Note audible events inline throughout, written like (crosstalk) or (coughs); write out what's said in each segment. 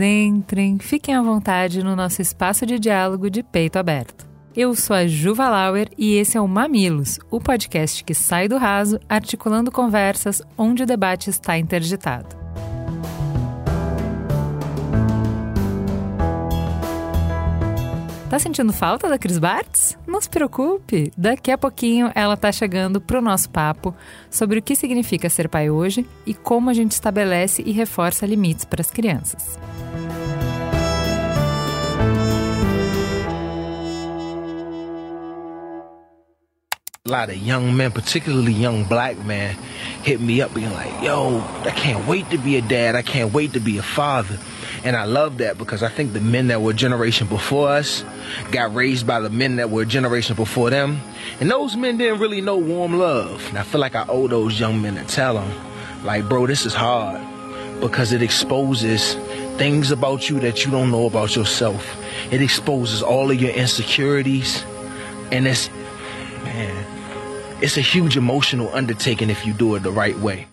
entrem, fiquem à vontade no nosso espaço de diálogo de peito aberto. Eu sou a Juva Lauer e esse é o Mamilos, o podcast que sai do raso articulando conversas onde o debate está interditado. Tá sentindo falta da Cris Bartz? Não se preocupe, daqui a pouquinho ela tá chegando pro nosso papo sobre o que significa ser pai hoje e como a gente estabelece e reforça limites para as crianças. A lot of young men, particularly young black men, hit me up being like, yo, I can't wait to be a dad. I can't wait to be a father. And I love that because I think the men that were generation before us got raised by the men that were generation before them. And those men didn't really know warm love. And I feel like I owe those young men to tell them, like, bro, this is hard because it exposes things about you that you don't know about yourself. It exposes all of your insecurities. And it's, man, it's a huge emotional undertaking if you do it the right way.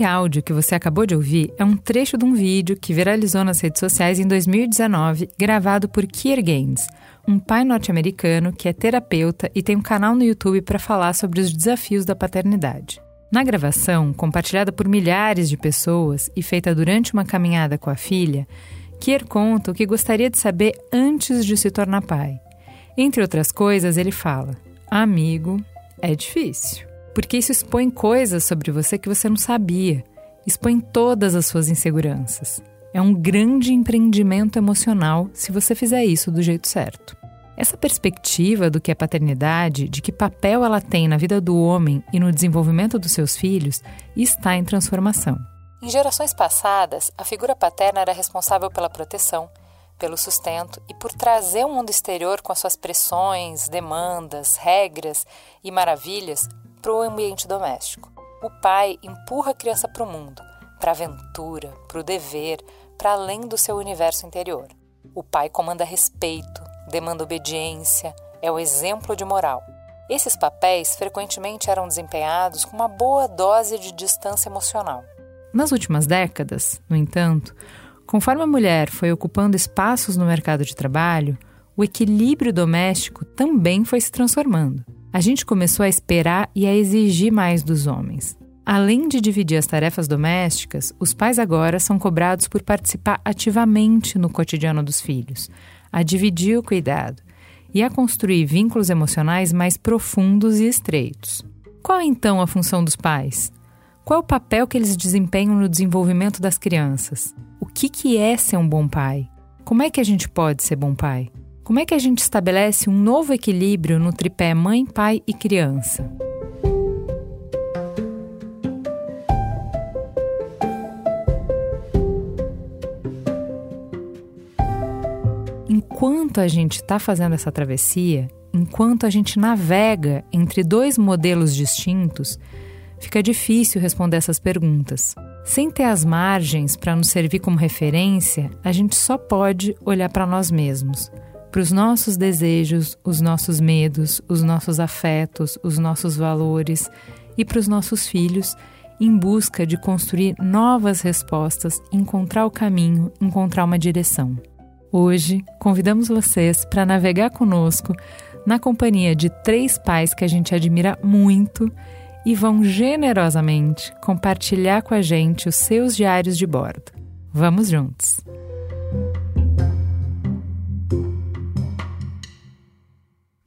Esse áudio que você acabou de ouvir é um trecho de um vídeo que viralizou nas redes sociais em 2019, gravado por Kier Gaines, um pai norte-americano que é terapeuta e tem um canal no YouTube para falar sobre os desafios da paternidade. Na gravação, compartilhada por milhares de pessoas e feita durante uma caminhada com a filha, Kier conta o que gostaria de saber antes de se tornar pai. Entre outras coisas, ele fala: Amigo, é difícil porque isso expõe coisas sobre você que você não sabia, expõe todas as suas inseguranças. É um grande empreendimento emocional se você fizer isso do jeito certo. Essa perspectiva do que é paternidade, de que papel ela tem na vida do homem e no desenvolvimento dos seus filhos, está em transformação. Em gerações passadas, a figura paterna era responsável pela proteção, pelo sustento e por trazer o mundo exterior com as suas pressões, demandas, regras e maravilhas para o ambiente doméstico. O pai empurra a criança para o mundo, para a aventura, para o dever, para além do seu universo interior. O pai comanda respeito, demanda obediência, é o exemplo de moral. Esses papéis frequentemente eram desempenhados com uma boa dose de distância emocional. Nas últimas décadas, no entanto, conforme a mulher foi ocupando espaços no mercado de trabalho, o equilíbrio doméstico também foi se transformando a gente começou a esperar e a exigir mais dos homens. Além de dividir as tarefas domésticas, os pais agora são cobrados por participar ativamente no cotidiano dos filhos, a dividir o cuidado e a construir vínculos emocionais mais profundos e estreitos. Qual então a função dos pais? Qual é o papel que eles desempenham no desenvolvimento das crianças? O que é ser um bom pai? Como é que a gente pode ser bom pai? Como é que a gente estabelece um novo equilíbrio no tripé mãe, pai e criança? Enquanto a gente está fazendo essa travessia, enquanto a gente navega entre dois modelos distintos, fica difícil responder essas perguntas. Sem ter as margens para nos servir como referência, a gente só pode olhar para nós mesmos para os nossos desejos, os nossos medos, os nossos afetos, os nossos valores e para os nossos filhos, em busca de construir novas respostas, encontrar o caminho, encontrar uma direção. Hoje, convidamos vocês para navegar conosco na companhia de três pais que a gente admira muito e vão generosamente compartilhar com a gente os seus diários de bordo. Vamos juntos!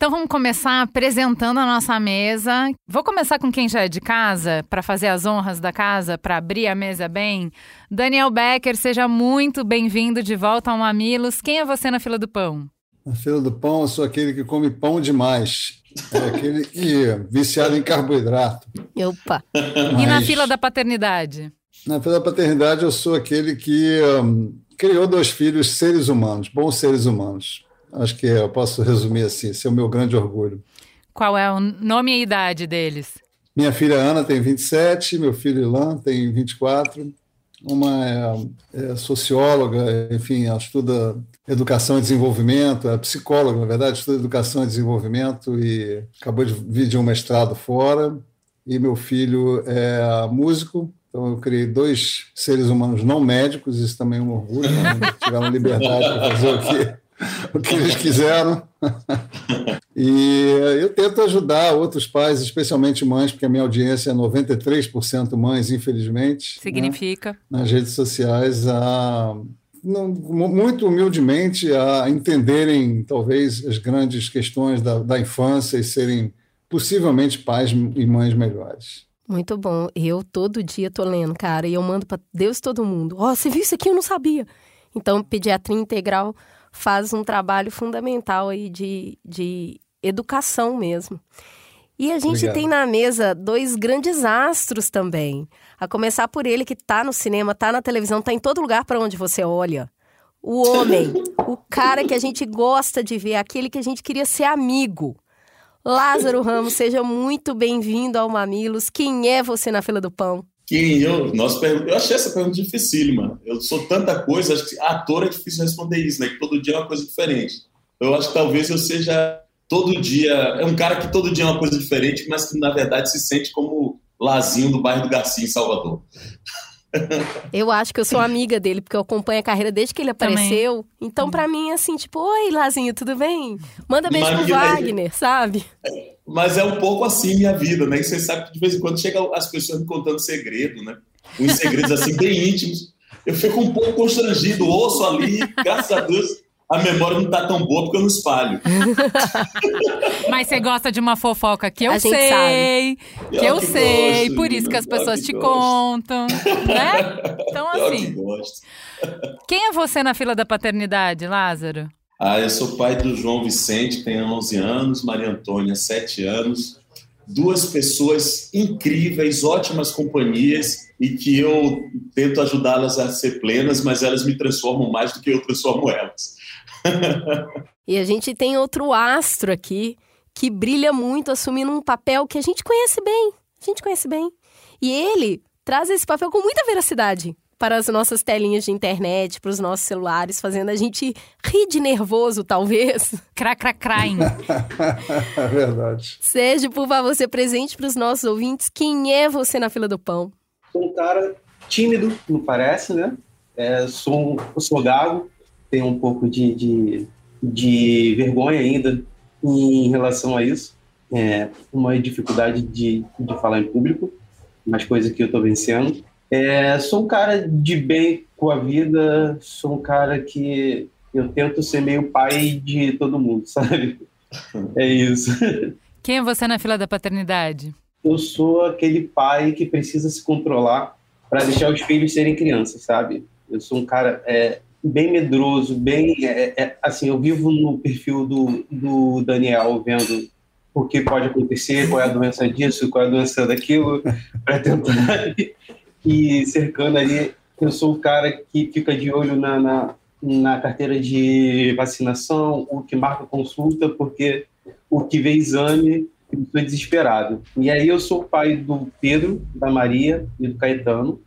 Então vamos começar apresentando a nossa mesa. Vou começar com quem já é de casa, para fazer as honras da casa, para abrir a mesa bem. Daniel Becker, seja muito bem-vindo de volta ao Mamilos. Quem é você na fila do pão? Na fila do pão, eu sou aquele que come pão demais. É aquele que é viciado em carboidrato. Eu Opa! (laughs) E na fila da paternidade? Na fila da paternidade, eu sou aquele que um, criou dois filhos seres humanos, bons seres humanos. Acho que eu posso resumir assim, esse é o meu grande orgulho. Qual é o nome e a idade deles? Minha filha Ana tem 27, meu filho Ilan tem 24. Uma é, é socióloga, enfim, ela estuda educação e desenvolvimento, é psicóloga, na verdade, estuda educação e desenvolvimento e acabou de vir de um mestrado fora. E meu filho é músico, então eu criei dois seres humanos não médicos, isso também é um orgulho, né? tiveram liberdade para fazer o que o que eles quiseram. (laughs) e eu tento ajudar outros pais, especialmente mães, porque a minha audiência é 93% mães, infelizmente. Né? Significa? Né? Nas redes sociais, a, não, muito humildemente, a entenderem talvez as grandes questões da, da infância e serem possivelmente pais e mães melhores. Muito bom. Eu todo dia tô lendo, cara, e eu mando para Deus todo mundo. Ó, oh, você viu isso aqui? Eu não sabia. Então, pediatria integral faz um trabalho fundamental aí de, de educação mesmo. E a gente Obrigado. tem na mesa dois grandes astros também. A começar por ele que está no cinema, está na televisão, está em todo lugar para onde você olha. O homem, (laughs) o cara que a gente gosta de ver, aquele que a gente queria ser amigo. Lázaro Ramos, seja muito bem-vindo ao Mamilos. Quem é você na fila do pão? Quem eu, nós, eu achei essa pergunta dificílima. Eu sou tanta coisa, acho que ator é difícil responder isso, né? Que todo dia é uma coisa diferente. Eu acho que talvez eu seja todo dia. É um cara que todo dia é uma coisa diferente, mas que na verdade se sente como Lazinho do bairro do Garcia, em Salvador. (laughs) Eu acho que eu sou amiga dele, porque eu acompanho a carreira desde que ele apareceu. Também. Então, para mim, é assim, tipo, oi, Lazinho, tudo bem? Manda beijo pro Wagner, sabe? Mas é um pouco assim minha vida, né? E você sabe que de vez em quando chegam as pessoas me contando segredo, né? Uns segredos assim bem íntimos. Eu fico um pouco constrangido, ouço ali, graças a Deus a memória não tá tão boa porque eu não espalho. (laughs) Mas você gosta de uma fofoca que eu a sei, que eu, eu que sei, gosto, por isso que as pessoas que te gosto. contam, né? (laughs) Então assim. Que quem é você na fila da paternidade, Lázaro? Ah, eu sou pai do João Vicente, tem 11 anos, Maria Antônia, 7 anos. Duas pessoas incríveis, ótimas companhias e que eu tento ajudá-las a ser plenas, mas elas me transformam mais do que eu transformo elas. (laughs) e a gente tem outro astro aqui que brilha muito assumindo um papel que a gente conhece bem. A gente conhece bem. E ele traz esse papel com muita veracidade para as nossas telinhas de internet, para os nossos celulares, fazendo a gente rir de nervoso, talvez. (laughs) Cracracraim. (laughs) é verdade. Sérgio, por favor, ser presente para os nossos ouvintes. Quem é você na fila do pão? Sou um cara tímido, não parece, né? É, sou, sou gago, tenho um pouco de, de, de vergonha ainda em relação a isso. É, uma dificuldade de, de falar em público, mas coisa que eu estou vencendo. É, sou um cara de bem com a vida, sou um cara que eu tento ser meio pai de todo mundo, (laughs) sabe? É isso. Quem é você na fila da paternidade? Eu sou aquele pai que precisa se controlar para deixar os filhos serem crianças, sabe? Eu sou um cara é, bem medroso, bem. É, é, assim, eu vivo no perfil do, do Daniel, vendo o que pode acontecer, qual é a doença disso, qual é a doença daquilo, para tentar ir cercando ali. Eu sou o cara que fica de olho na, na, na carteira de vacinação, o que marca consulta, porque o que vê exame, eu estou desesperado. E aí eu sou o pai do Pedro, da Maria e do Caetano.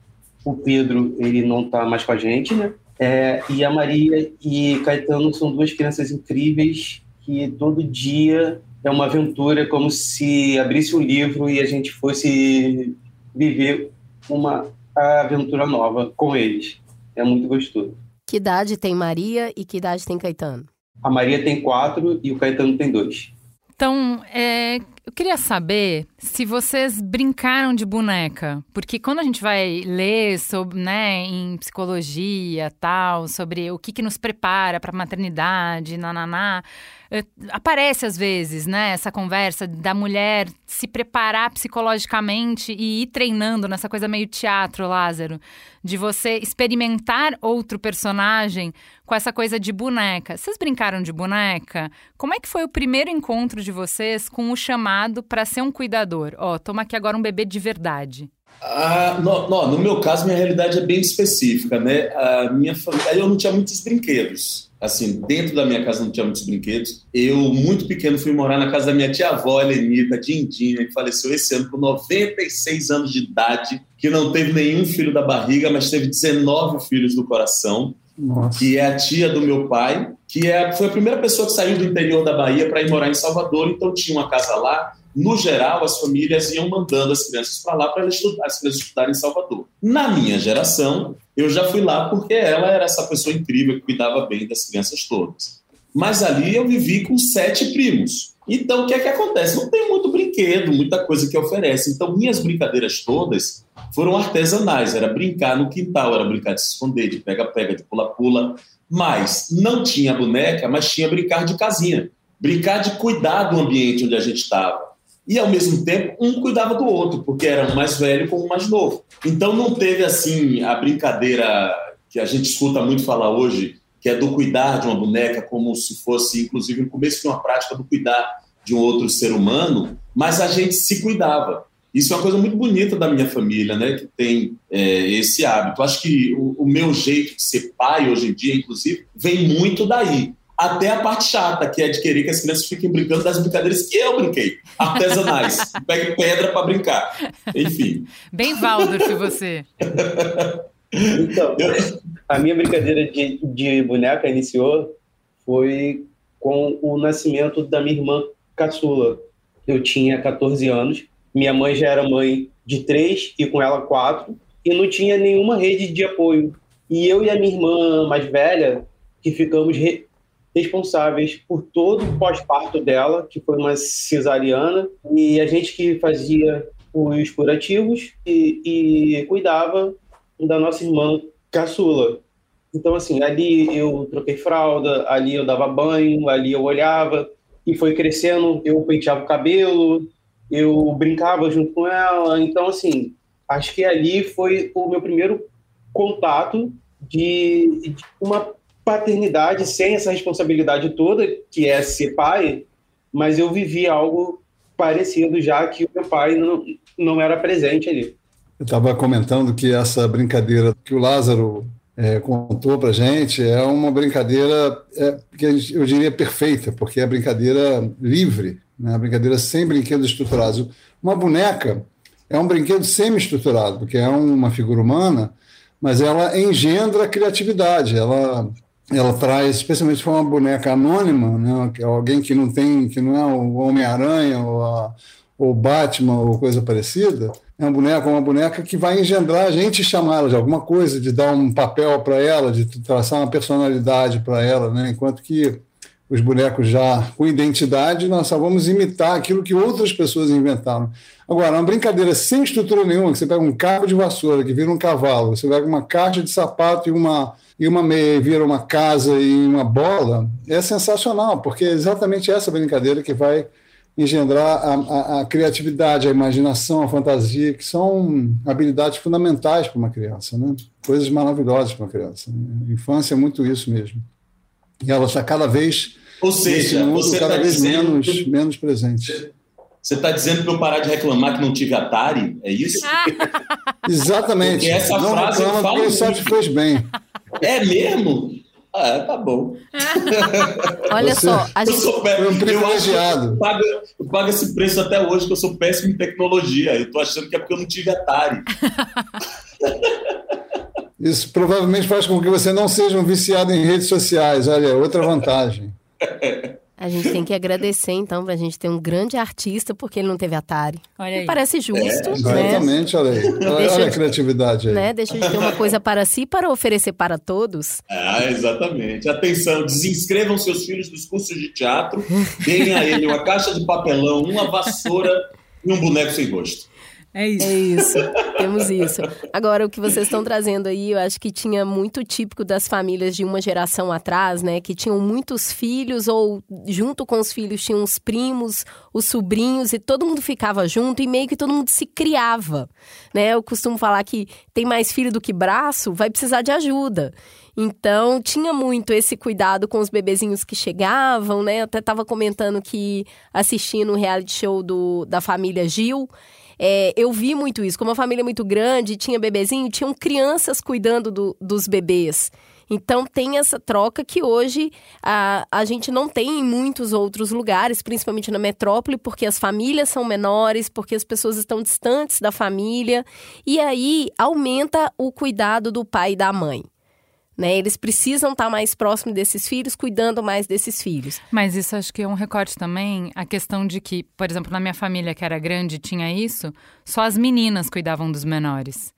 O Pedro, ele não está mais com a gente, né? É, e a Maria e Caetano são duas crianças incríveis que todo dia é uma aventura, como se abrisse um livro e a gente fosse viver uma aventura nova com eles. É muito gostoso. Que idade tem Maria e que idade tem Caetano? A Maria tem quatro e o Caetano tem dois. Então, é, eu queria saber se vocês brincaram de boneca, porque quando a gente vai ler sobre, né, em psicologia, tal, sobre o que, que nos prepara para a maternidade, nananá, é, aparece às vezes, né, essa conversa da mulher se preparar psicologicamente e ir treinando nessa coisa meio teatro, Lázaro, de você experimentar outro personagem com essa coisa de boneca. Vocês brincaram de boneca? Como é que foi o primeiro encontro de vocês com o chamado para ser um cuidador? Ó, oh, toma aqui agora um bebê de verdade. Ah, no, no, no, meu caso, minha realidade é bem específica, né? A minha família, eu não tinha muitos brinquedos. Assim, dentro da minha casa não tinha muitos brinquedos. Eu, muito pequeno, fui morar na casa da minha tia-avó, Helenita Dindinha, que faleceu esse ano com 96 anos de idade, que não teve nenhum filho da barriga, mas teve 19 filhos do coração. Nossa. que é a tia do meu pai, que é, foi a primeira pessoa que saiu do interior da Bahia para ir morar em Salvador, então tinha uma casa lá, no geral, as famílias iam mandando as crianças para lá para as crianças estudarem em Salvador. Na minha geração, eu já fui lá porque ela era essa pessoa incrível que cuidava bem das crianças todas. Mas ali eu vivi com sete primos. Então, o que é que acontece? Não tem muito brinquedo, muita coisa que oferece. Então, minhas brincadeiras todas foram artesanais. Era brincar no quintal, era brincar de se esconder, de pega-pega, de pula-pula. Mas não tinha boneca, mas tinha brincar de casinha. Brincar de cuidar do ambiente onde a gente estava e ao mesmo tempo um cuidava do outro, porque era um mais velho com um mais novo. Então não teve assim a brincadeira que a gente escuta muito falar hoje, que é do cuidar de uma boneca como se fosse inclusive no começo de uma prática do cuidar de um outro ser humano, mas a gente se cuidava. Isso é uma coisa muito bonita da minha família, né? Que tem é, esse hábito. Acho que o, o meu jeito de ser pai hoje em dia, inclusive, vem muito daí até a parte chata, que é de querer que as crianças fiquem brincando das brincadeiras que eu brinquei, artesanais. (laughs) Pegue pedra para brincar. Enfim. Bem Waldorf você. então, a minha brincadeira de, de boneca iniciou foi com o nascimento da minha irmã caçula. Eu tinha 14 anos, minha mãe já era mãe de três e com ela quatro, e não tinha nenhuma rede de apoio. E eu e a minha irmã mais velha, que ficamos responsáveis por todo o pós-parto dela, que foi uma cesariana, e a gente que fazia os curativos e, e cuidava da nossa irmã caçula. Então, assim, ali eu troquei fralda, ali eu dava banho, ali eu olhava, e foi crescendo, eu penteava o cabelo, eu brincava junto com ela. Então, assim, acho que ali foi o meu primeiro contato de, de uma paternidade sem essa responsabilidade toda, que é ser pai, mas eu vivi algo parecido já que o meu pai não, não era presente ali. Eu estava comentando que essa brincadeira que o Lázaro é, contou para gente é uma brincadeira é, que eu diria perfeita, porque é brincadeira livre, né? brincadeira sem brinquedos estruturados. Uma boneca é um brinquedo semi-estruturado, porque é uma figura humana, mas ela engendra criatividade, ela ela traz, especialmente para uma boneca anônima, né, é alguém que não tem, que não é o Homem-Aranha ou ou Batman ou coisa parecida, é uma boneca, uma boneca que vai engendrar a gente chamar ela de alguma coisa, de dar um papel para ela, de traçar uma personalidade para ela, né? enquanto que os bonecos já com identidade, nós só vamos imitar aquilo que outras pessoas inventaram. Agora, uma brincadeira sem estrutura nenhuma, que você pega um cabo de vassoura que vira um cavalo, você pega uma caixa de sapato e uma e uma meia vira uma casa e uma bola, é sensacional, porque é exatamente essa brincadeira que vai engendrar a, a, a, criatividade, a imaginação, a fantasia, que são habilidades fundamentais para uma criança, né? coisas maravilhosas para uma criança. A infância é muito isso mesmo. E ela está cada vez, Ou seja, mundo, você cada tá vez dizendo... menos, menos presente. Você está dizendo para eu parar de reclamar que não tive Atari? É isso? (laughs) Exatamente. Porque essa não frase reclama fala porque só te fez bem. É mesmo? Ah, tá bom. (laughs) Olha Você- só, a Eu gente, sou pé- Foi um eu privilegiado. eu pago, eu pago esse preço até hoje, que eu sou péssimo em tecnologia. Eu tô achando que é porque eu não tive Atari. (laughs) Isso provavelmente faz com que você não seja um viciado em redes sociais. Olha, outra vantagem. (laughs) a gente tem que agradecer, então, pra gente ter um grande artista, porque ele não teve Atari. Olha aí. Parece justo, né? Exatamente, olha aí. Olha, Deixa olha a criatividade aí. né? Deixa de ter uma coisa para si para oferecer para todos. Ah, exatamente. Atenção, desinscrevam seus filhos dos cursos de teatro, deem a ele uma caixa de papelão, uma vassoura e um boneco sem rosto. É isso. É isso, temos isso. Agora, o que vocês estão trazendo aí, eu acho que tinha muito típico das famílias de uma geração atrás, né? Que tinham muitos filhos, ou junto com os filhos tinham os primos, os sobrinhos, e todo mundo ficava junto e meio que todo mundo se criava, né? Eu costumo falar que tem mais filho do que braço, vai precisar de ajuda. Então, tinha muito esse cuidado com os bebezinhos que chegavam, né? Eu até estava comentando que assistindo o reality show do, da família Gil, é, eu vi muito isso. Como a família é muito grande, tinha bebezinho, tinham crianças cuidando do, dos bebês. Então tem essa troca que hoje a, a gente não tem em muitos outros lugares, principalmente na metrópole, porque as famílias são menores, porque as pessoas estão distantes da família, e aí aumenta o cuidado do pai e da mãe. Né? Eles precisam estar mais próximos desses filhos, cuidando mais desses filhos. Mas isso acho que é um recorte também, a questão de que, por exemplo, na minha família que era grande tinha isso, só as meninas cuidavam dos menores.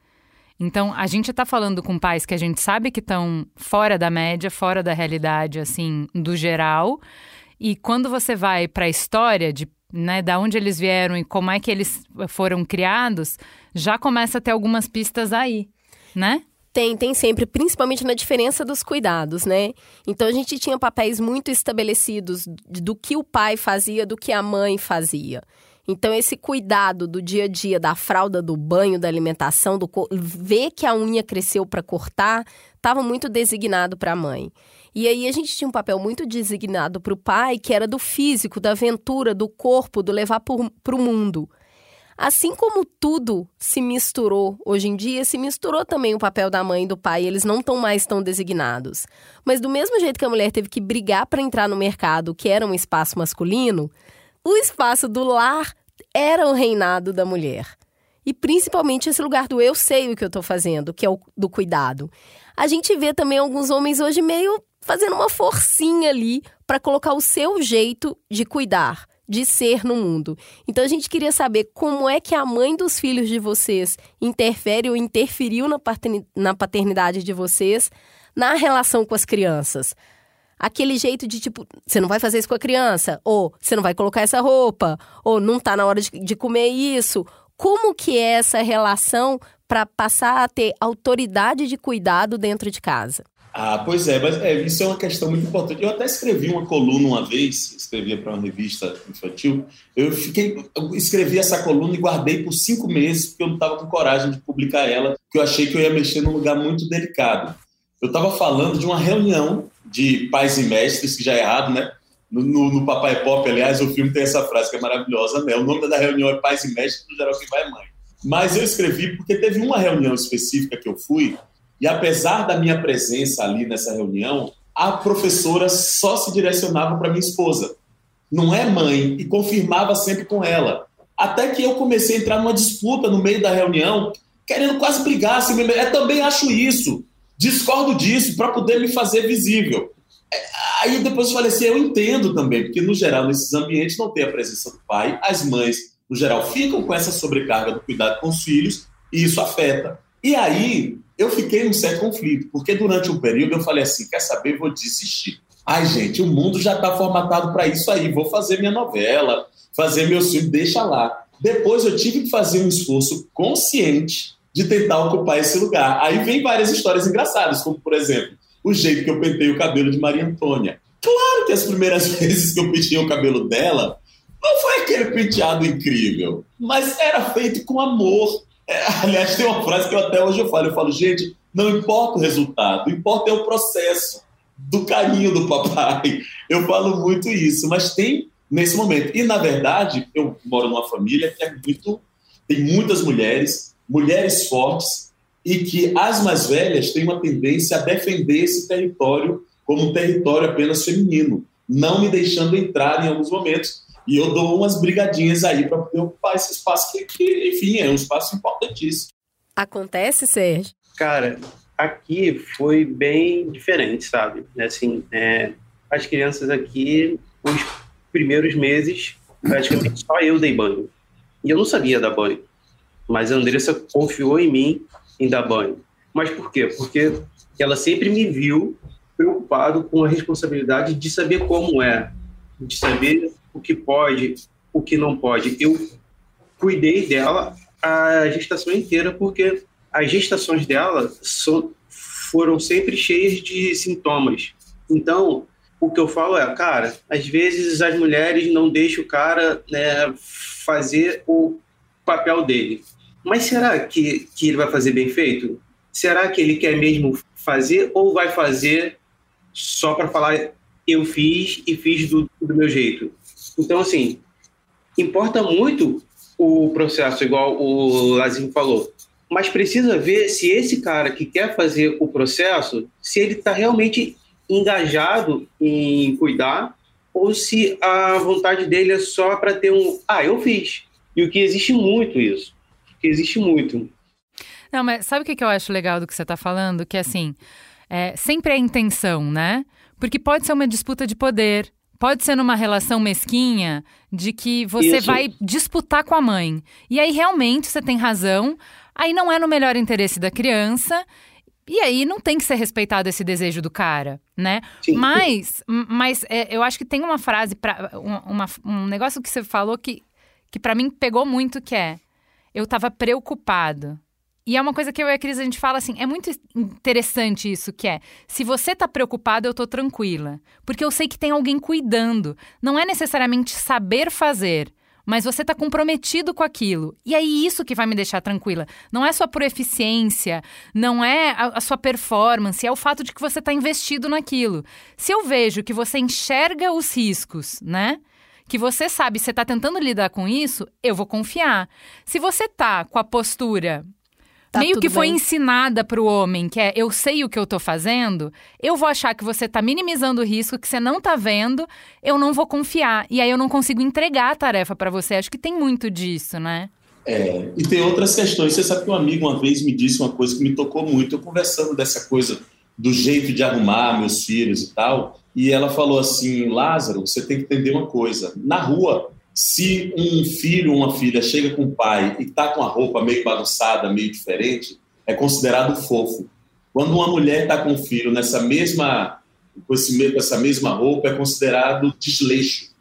Então, a gente está falando com pais que a gente sabe que estão fora da média, fora da realidade, assim, do geral. E quando você vai para a história de né, da onde eles vieram e como é que eles foram criados, já começa a ter algumas pistas aí, né? Tem, tem sempre, principalmente na diferença dos cuidados, né? Então a gente tinha papéis muito estabelecidos do que o pai fazia, do que a mãe fazia. Então, esse cuidado do dia a dia, da fralda, do banho, da alimentação, do ver que a unha cresceu para cortar, estava muito designado para a mãe. E aí a gente tinha um papel muito designado para o pai, que era do físico, da aventura, do corpo, do levar para o mundo. Assim como tudo se misturou hoje em dia, se misturou também o papel da mãe e do pai, eles não estão mais tão designados. Mas do mesmo jeito que a mulher teve que brigar para entrar no mercado, que era um espaço masculino, o espaço do lar era o reinado da mulher. E principalmente esse lugar do eu sei o que eu estou fazendo, que é o do cuidado. A gente vê também alguns homens hoje meio fazendo uma forcinha ali para colocar o seu jeito de cuidar, de ser no mundo. Então a gente queria saber como é que a mãe dos filhos de vocês interfere ou interferiu na paternidade de vocês na relação com as crianças aquele jeito de tipo, você não vai fazer isso com a criança, ou você não vai colocar essa roupa, ou não tá na hora de, de comer isso. Como que é essa relação para passar a ter autoridade de cuidado dentro de casa? Ah, pois é, mas é, isso é uma questão muito importante. Eu até escrevi uma coluna uma vez, escrevia para uma revista infantil. Eu fiquei, eu escrevi essa coluna e guardei por cinco meses porque eu não estava com coragem de publicar ela, porque eu achei que eu ia mexer num lugar muito delicado. Eu estava falando de uma reunião de pais e mestres, que já é errado, né? No, no, no, Papai Pop, aliás, o filme tem essa frase que é maravilhosa, né? O nome da reunião é Pais e Mestres, no geral quem vai é mãe. Mas eu escrevi porque teve uma reunião específica que eu fui, e apesar da minha presença ali nessa reunião, a professora só se direcionava para minha esposa. Não é mãe, e confirmava sempre com ela. Até que eu comecei a entrar numa disputa no meio da reunião, querendo quase brigar. Assim, eu também acho isso discordo disso para poder me fazer visível. É, aí depois eu falei assim, eu entendo também, porque no geral nesses ambientes não tem a presença do pai, as mães no geral ficam com essa sobrecarga do cuidado com os filhos e isso afeta. E aí eu fiquei num certo conflito, porque durante um período eu falei assim, quer saber, vou desistir. Ai gente, o mundo já está formatado para isso aí, vou fazer minha novela, fazer meu filme, deixa lá. Depois eu tive que fazer um esforço consciente de tentar ocupar esse lugar. Aí vem várias histórias engraçadas, como, por exemplo, o jeito que eu pentei o cabelo de Maria Antônia. Claro que as primeiras (laughs) vezes que eu pentei o cabelo dela, não foi aquele penteado incrível, mas era feito com amor. É, aliás, tem uma frase que eu até hoje eu falo, eu falo, gente, não importa o resultado, importa é o processo do carinho do papai. Eu falo muito isso, mas tem nesse momento. E, na verdade, eu moro numa família que é muito... Tem muitas mulheres, mulheres fortes e que as mais velhas têm uma tendência a defender esse território como um território apenas feminino, não me deixando entrar em alguns momentos. E eu dou umas brigadinhas aí para poder ocupar esse espaço que, que, enfim, é um espaço importantíssimo. Acontece, Sérgio? Cara, aqui foi bem diferente, sabe? Assim, é, as crianças aqui, os primeiros meses, praticamente só eu dei banho. E eu não sabia dar banho mas a Andressa confiou em mim em dar banho. Mas por quê? Porque ela sempre me viu preocupado com a responsabilidade de saber como é, de saber o que pode, o que não pode. Eu cuidei dela a gestação inteira, porque as gestações dela são, foram sempre cheias de sintomas. Então, o que eu falo é, cara, às vezes as mulheres não deixam o cara né, fazer o papel dele. Mas será que, que ele vai fazer bem feito? Será que ele quer mesmo fazer ou vai fazer só para falar eu fiz e fiz do, do meu jeito. Então, assim, importa muito o processo, igual o Lazinho falou, mas precisa ver se esse cara que quer fazer o processo, se ele está realmente engajado em cuidar ou se a vontade dele é só para ter um, ah, eu fiz. E o que existe muito isso, que existe muito. Não, mas sabe o que eu acho legal do que você está falando? Que assim, é, sempre é intenção, né? Porque pode ser uma disputa de poder, pode ser numa relação mesquinha de que você Isso. vai disputar com a mãe. E aí realmente você tem razão, aí não é no melhor interesse da criança. E aí não tem que ser respeitado esse desejo do cara, né? Sim. Mas, mas é, eu acho que tem uma frase, pra, uma, um negócio que você falou que, que para mim pegou muito, que é... Eu tava preocupado. E é uma coisa que eu e a Cris a gente fala assim, é muito interessante isso que é, se você tá preocupado, eu tô tranquila, porque eu sei que tem alguém cuidando. Não é necessariamente saber fazer, mas você tá comprometido com aquilo. E é isso que vai me deixar tranquila. Não é só por eficiência, não é a, a sua performance, é o fato de que você tá investido naquilo. Se eu vejo que você enxerga os riscos, né? que você sabe, você está tentando lidar com isso, eu vou confiar. Se você tá com a postura Tá meio que foi bem. ensinada para o homem, que é eu sei o que eu tô fazendo, eu vou achar que você tá minimizando o risco, que você não tá vendo, eu não vou confiar. E aí eu não consigo entregar a tarefa para você. Acho que tem muito disso, né? É, e tem outras questões. Você sabe que um amigo uma vez me disse uma coisa que me tocou muito, eu conversando dessa coisa do jeito de arrumar meus filhos e tal, e ela falou assim: Lázaro, você tem que entender uma coisa. Na rua, se um filho ou uma filha chega com o pai e está com a roupa meio bagunçada, meio diferente, é considerado fofo. Quando uma mulher está com o filho nessa mesma, com, esse, com essa mesma roupa, é considerado desleixo.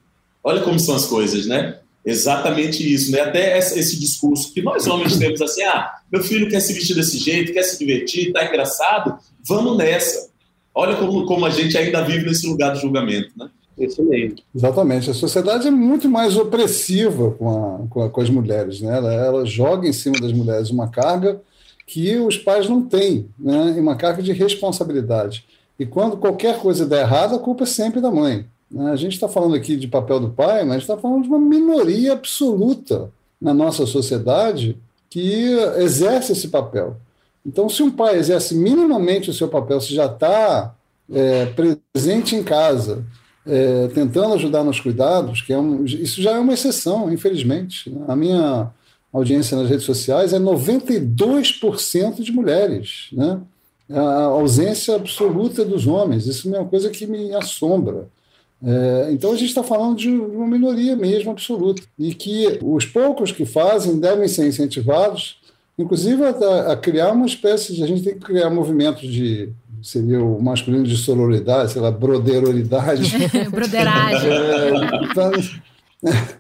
Olha como são as coisas, né? Exatamente isso, né? Até esse discurso que nós homens (coughs) temos assim, ah, meu filho quer se vestir desse jeito, quer se divertir, tá engraçado, vamos nessa. Olha como, como a gente ainda vive nesse lugar do julgamento, né? Isso mesmo. Exatamente. A sociedade é muito mais opressiva com, a, com, a, com as mulheres. Né? Ela, ela, joga em cima das mulheres uma carga que os pais não têm, né? e uma carga de responsabilidade. E quando qualquer coisa der errado, a culpa é sempre da mãe. Né? A gente está falando aqui de papel do pai, mas está falando de uma minoria absoluta na nossa sociedade que exerce esse papel. Então, se um pai exerce minimamente o seu papel, se já está é, presente em casa, é, tentando ajudar nos cuidados, que é um, isso já é uma exceção, infelizmente. A minha audiência nas redes sociais é 92% de mulheres, né? A ausência absoluta dos homens, isso é uma coisa que me assombra. É, então a gente está falando de uma minoria mesmo absoluta e que os poucos que fazem devem ser incentivados, inclusive a, a criar uma espécie de a gente tem que criar movimentos de seria o masculino de sororidade, sei lá, broderoridade. (laughs) Broderagem. É, então, (laughs)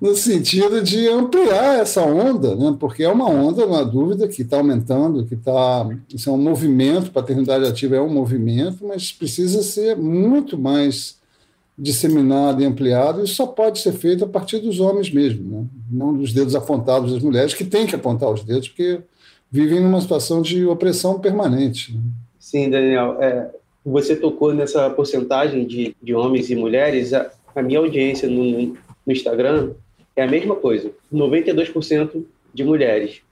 no sentido de ampliar essa onda, né? porque é uma onda, não há dúvida, que está aumentando, que está. Isso é um movimento, paternidade ativa é um movimento, mas precisa ser muito mais disseminado e ampliado, e só pode ser feito a partir dos homens mesmo, né? não dos dedos apontados das mulheres, que têm que apontar os dedos, porque vivem numa situação de opressão permanente. Né? Sim, Daniel. É, você tocou nessa porcentagem de, de homens e mulheres. A, a minha audiência no, no, Instagram é a mesma coisa: 92% de mulheres.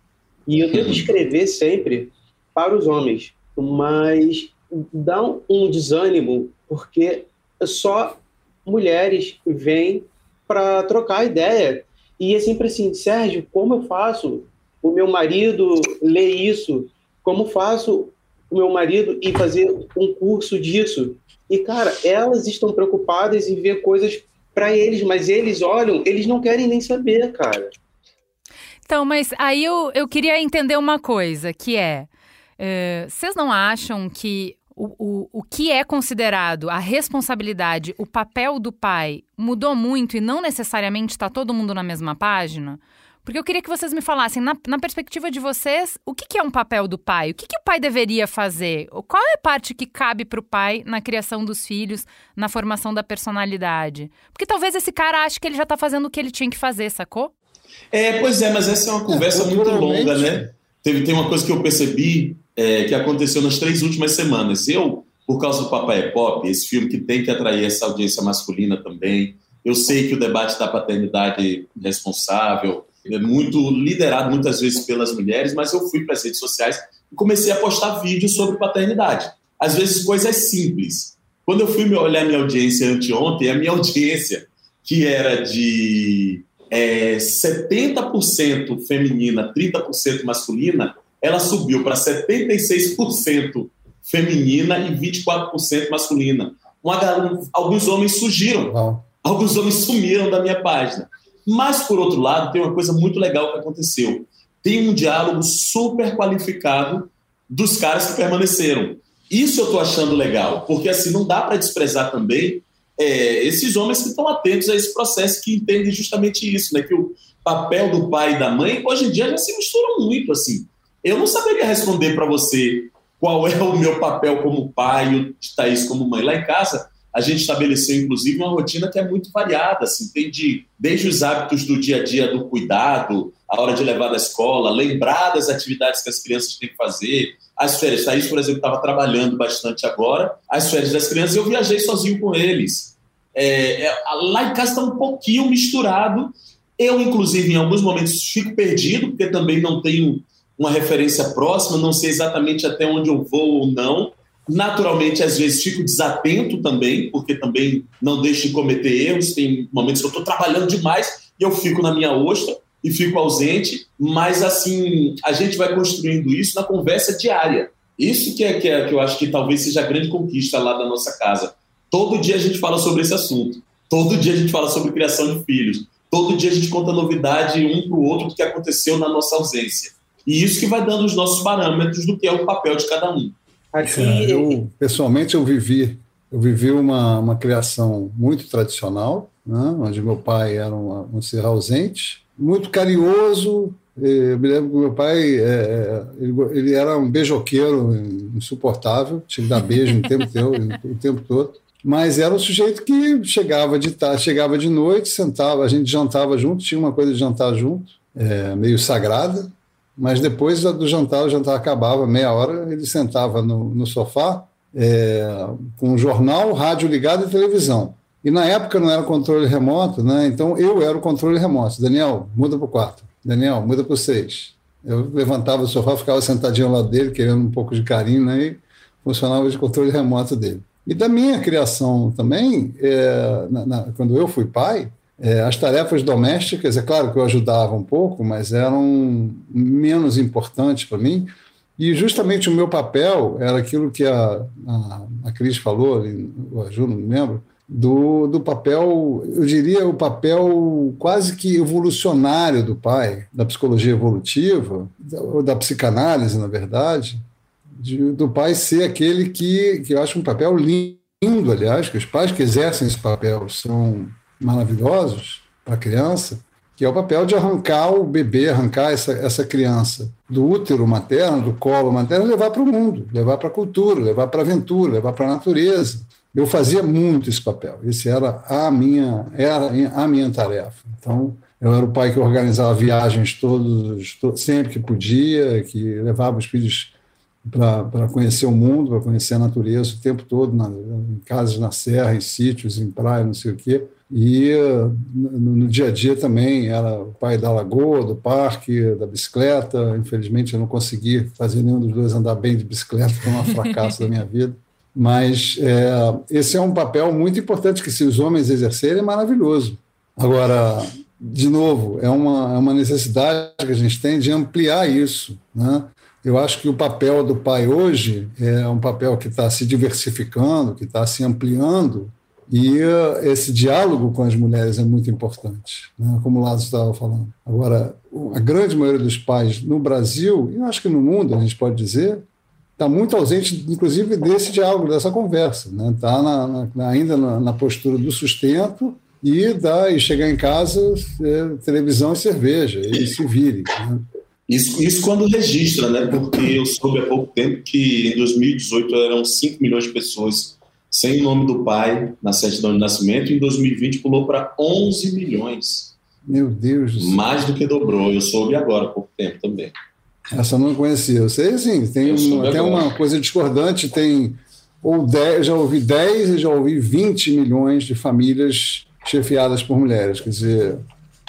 E eu tento escrever sempre para os homens, mas dá um, um desânimo, porque só mulheres vêm para trocar ideia. E é sempre assim: Sérgio, como eu faço? O meu marido lê isso. Como faço o meu marido e fazer um curso disso. E, cara, elas estão preocupadas em ver coisas para eles, mas eles olham, eles não querem nem saber, cara. Então, mas aí eu, eu queria entender uma coisa, que é, é vocês não acham que o, o, o que é considerado a responsabilidade, o papel do pai mudou muito e não necessariamente está todo mundo na mesma página? Porque eu queria que vocês me falassem, na, na perspectiva de vocês, o que, que, é um papel do pai? O que, que o pai deveria fazer? Qual é a parte que cabe para o pai na criação dos filhos, na formação da personalidade? Porque talvez esse cara ache que ele já está fazendo o que ele tinha que fazer, sacou? É, pois é, mas essa é uma conversa é, muito longa, né? Teve, tem uma coisa que eu percebi é, que aconteceu nas três últimas semanas. Eu, por causa do Papai é Pop, esse filme que tem que atrair essa audiência masculina também, eu sei que o debate da paternidade responsável é muito liderado muitas vezes pelas mulheres, mas eu fui para as redes sociais e comecei a postar vídeos sobre paternidade. Às vezes coisas simples. Quando eu fui olhar minha audiência anteontem, a minha (laughs) audiência, que era de é, 70% feminina, 30% masculina, ela subiu para 76% feminina e 24% masculina. Uma, alguns homens surgiram, alguns homens sumiram da minha página. Mas, por outro lado, tem uma coisa muito legal que aconteceu. Tem um diálogo super qualificado dos caras que permaneceram. Isso eu estou achando legal, porque assim não dá para desprezar também é, esses homens que estão atentos a esse processo, que entendem justamente isso, né? Que o papel do pai e da mãe hoje em dia já se misturam muito, assim. Eu não saberia responder para você qual é o meu papel como pai e o de Thaís como mãe. Lá em casa, a gente estabeleceu, inclusive, uma rotina que é muito variada, assim, tem de, desde os hábitos do dia a dia do cuidado, a hora de levar da escola, lembrar das atividades que as crianças têm que fazer, as férias. Thaís, por exemplo, estava trabalhando bastante agora. As férias das crianças, eu viajei sozinho com eles. É, é, lá em casa está um pouquinho misturado. Eu, inclusive, em alguns momentos fico perdido, porque também não tenho uma referência próxima, não sei exatamente até onde eu vou ou não. Naturalmente, às vezes fico desatento também, porque também não deixo de cometer erros. Tem momentos que eu estou trabalhando demais e eu fico na minha ostra e fico ausente, mas assim, a gente vai construindo isso na conversa diária. Isso que é, que é que eu acho que talvez seja a grande conquista lá da nossa casa. Todo dia a gente fala sobre esse assunto. Todo dia a gente fala sobre criação de filhos. Todo dia a gente conta novidade um para o outro do que aconteceu na nossa ausência. E isso que vai dando os nossos parâmetros do que é o papel de cada um. Aqui... É, eu, pessoalmente, eu vivi, eu vivi uma, uma criação muito tradicional, né, onde meu pai era um, um ser ausente, muito carinhoso. Eu me lembro que meu pai é, é, ele, ele, era um beijoqueiro insuportável, tinha que dar beijo o tempo, o tempo todo. Mas era um sujeito que chegava de tarde, chegava de noite, sentava, a gente jantava junto, tinha uma coisa de jantar junto, é, meio sagrada. Mas depois do jantar, o jantar acabava, meia hora, ele sentava no, no sofá é, com o jornal, rádio ligado e televisão. E na época não era controle remoto, né? Então eu era o controle remoto. Daniel, muda para o quarto. Daniel, muda para o seis. Eu levantava do sofá, ficava sentadinho ao lado dele, querendo um pouco de carinho, né? E funcionava de controle remoto dele. E da minha criação também, é, na, na, quando eu fui pai, é, as tarefas domésticas, é claro que eu ajudava um pouco, mas eram menos importantes para mim. E justamente o meu papel era aquilo que a, a, a Cris falou, o Aju, não me lembro, do, do papel, eu diria o papel quase que evolucionário do pai, da psicologia evolutiva, ou da psicanálise, na verdade, de, do pai ser aquele que, que eu acho um papel lindo, aliás, que os pais que exercem esse papel são maravilhosos para a criança, que é o papel de arrancar o bebê, arrancar essa, essa criança do útero materno, do colo materno, levar para o mundo, levar para a cultura, levar para a aventura, levar para a natureza. Eu fazia muito esse papel. Esse era a minha era a minha tarefa. Então, eu era o pai que organizava viagens todos, sempre que podia, que levava os filhos para conhecer o mundo, para conhecer a natureza o tempo todo, na, em casas na serra, em sítios, em praia, não sei o quê. E no, dia a dia também era o pai da lagoa, do parque, da bicicleta. Infelizmente eu não consegui fazer nenhum dos dois andar bem de bicicleta, foi um fracasso (laughs) da minha vida. Mas é, esse é um papel muito importante que, se os homens exercerem, é maravilhoso. Agora, de novo, é uma, é uma necessidade que a gente tem de ampliar isso. Né? Eu acho que o papel do pai hoje é um papel que está se diversificando, que está se ampliando e uh, esse diálogo com as mulheres é muito importante, né? como o Lázaro estava falando. Agora, a grande maioria dos pais no Brasil, e acho que no mundo, a gente pode dizer, está muito ausente, inclusive, desse diálogo, dessa conversa. Está né? Tá ainda na, na, postura do sustento e, da, e chegar em casa, é, televisão e cerveja, e se vire. Né? Isso, isso quando registra, né? porque eu soube há pouco tempo que em 2018 eram 5 milhões de pessoas sem o nome do pai na certidão de nascimento, em 2020 pulou para 11 milhões. Meu Deus do céu. Mais do que dobrou. Eu soube agora há pouco tempo também. Essa eu não conhecia. Eu sei, sim, tem um, até uma coisa discordante, tem ou 10, já ouvi 10 e já ouvi 20 milhões de famílias chefiadas por mulheres. Quer dizer,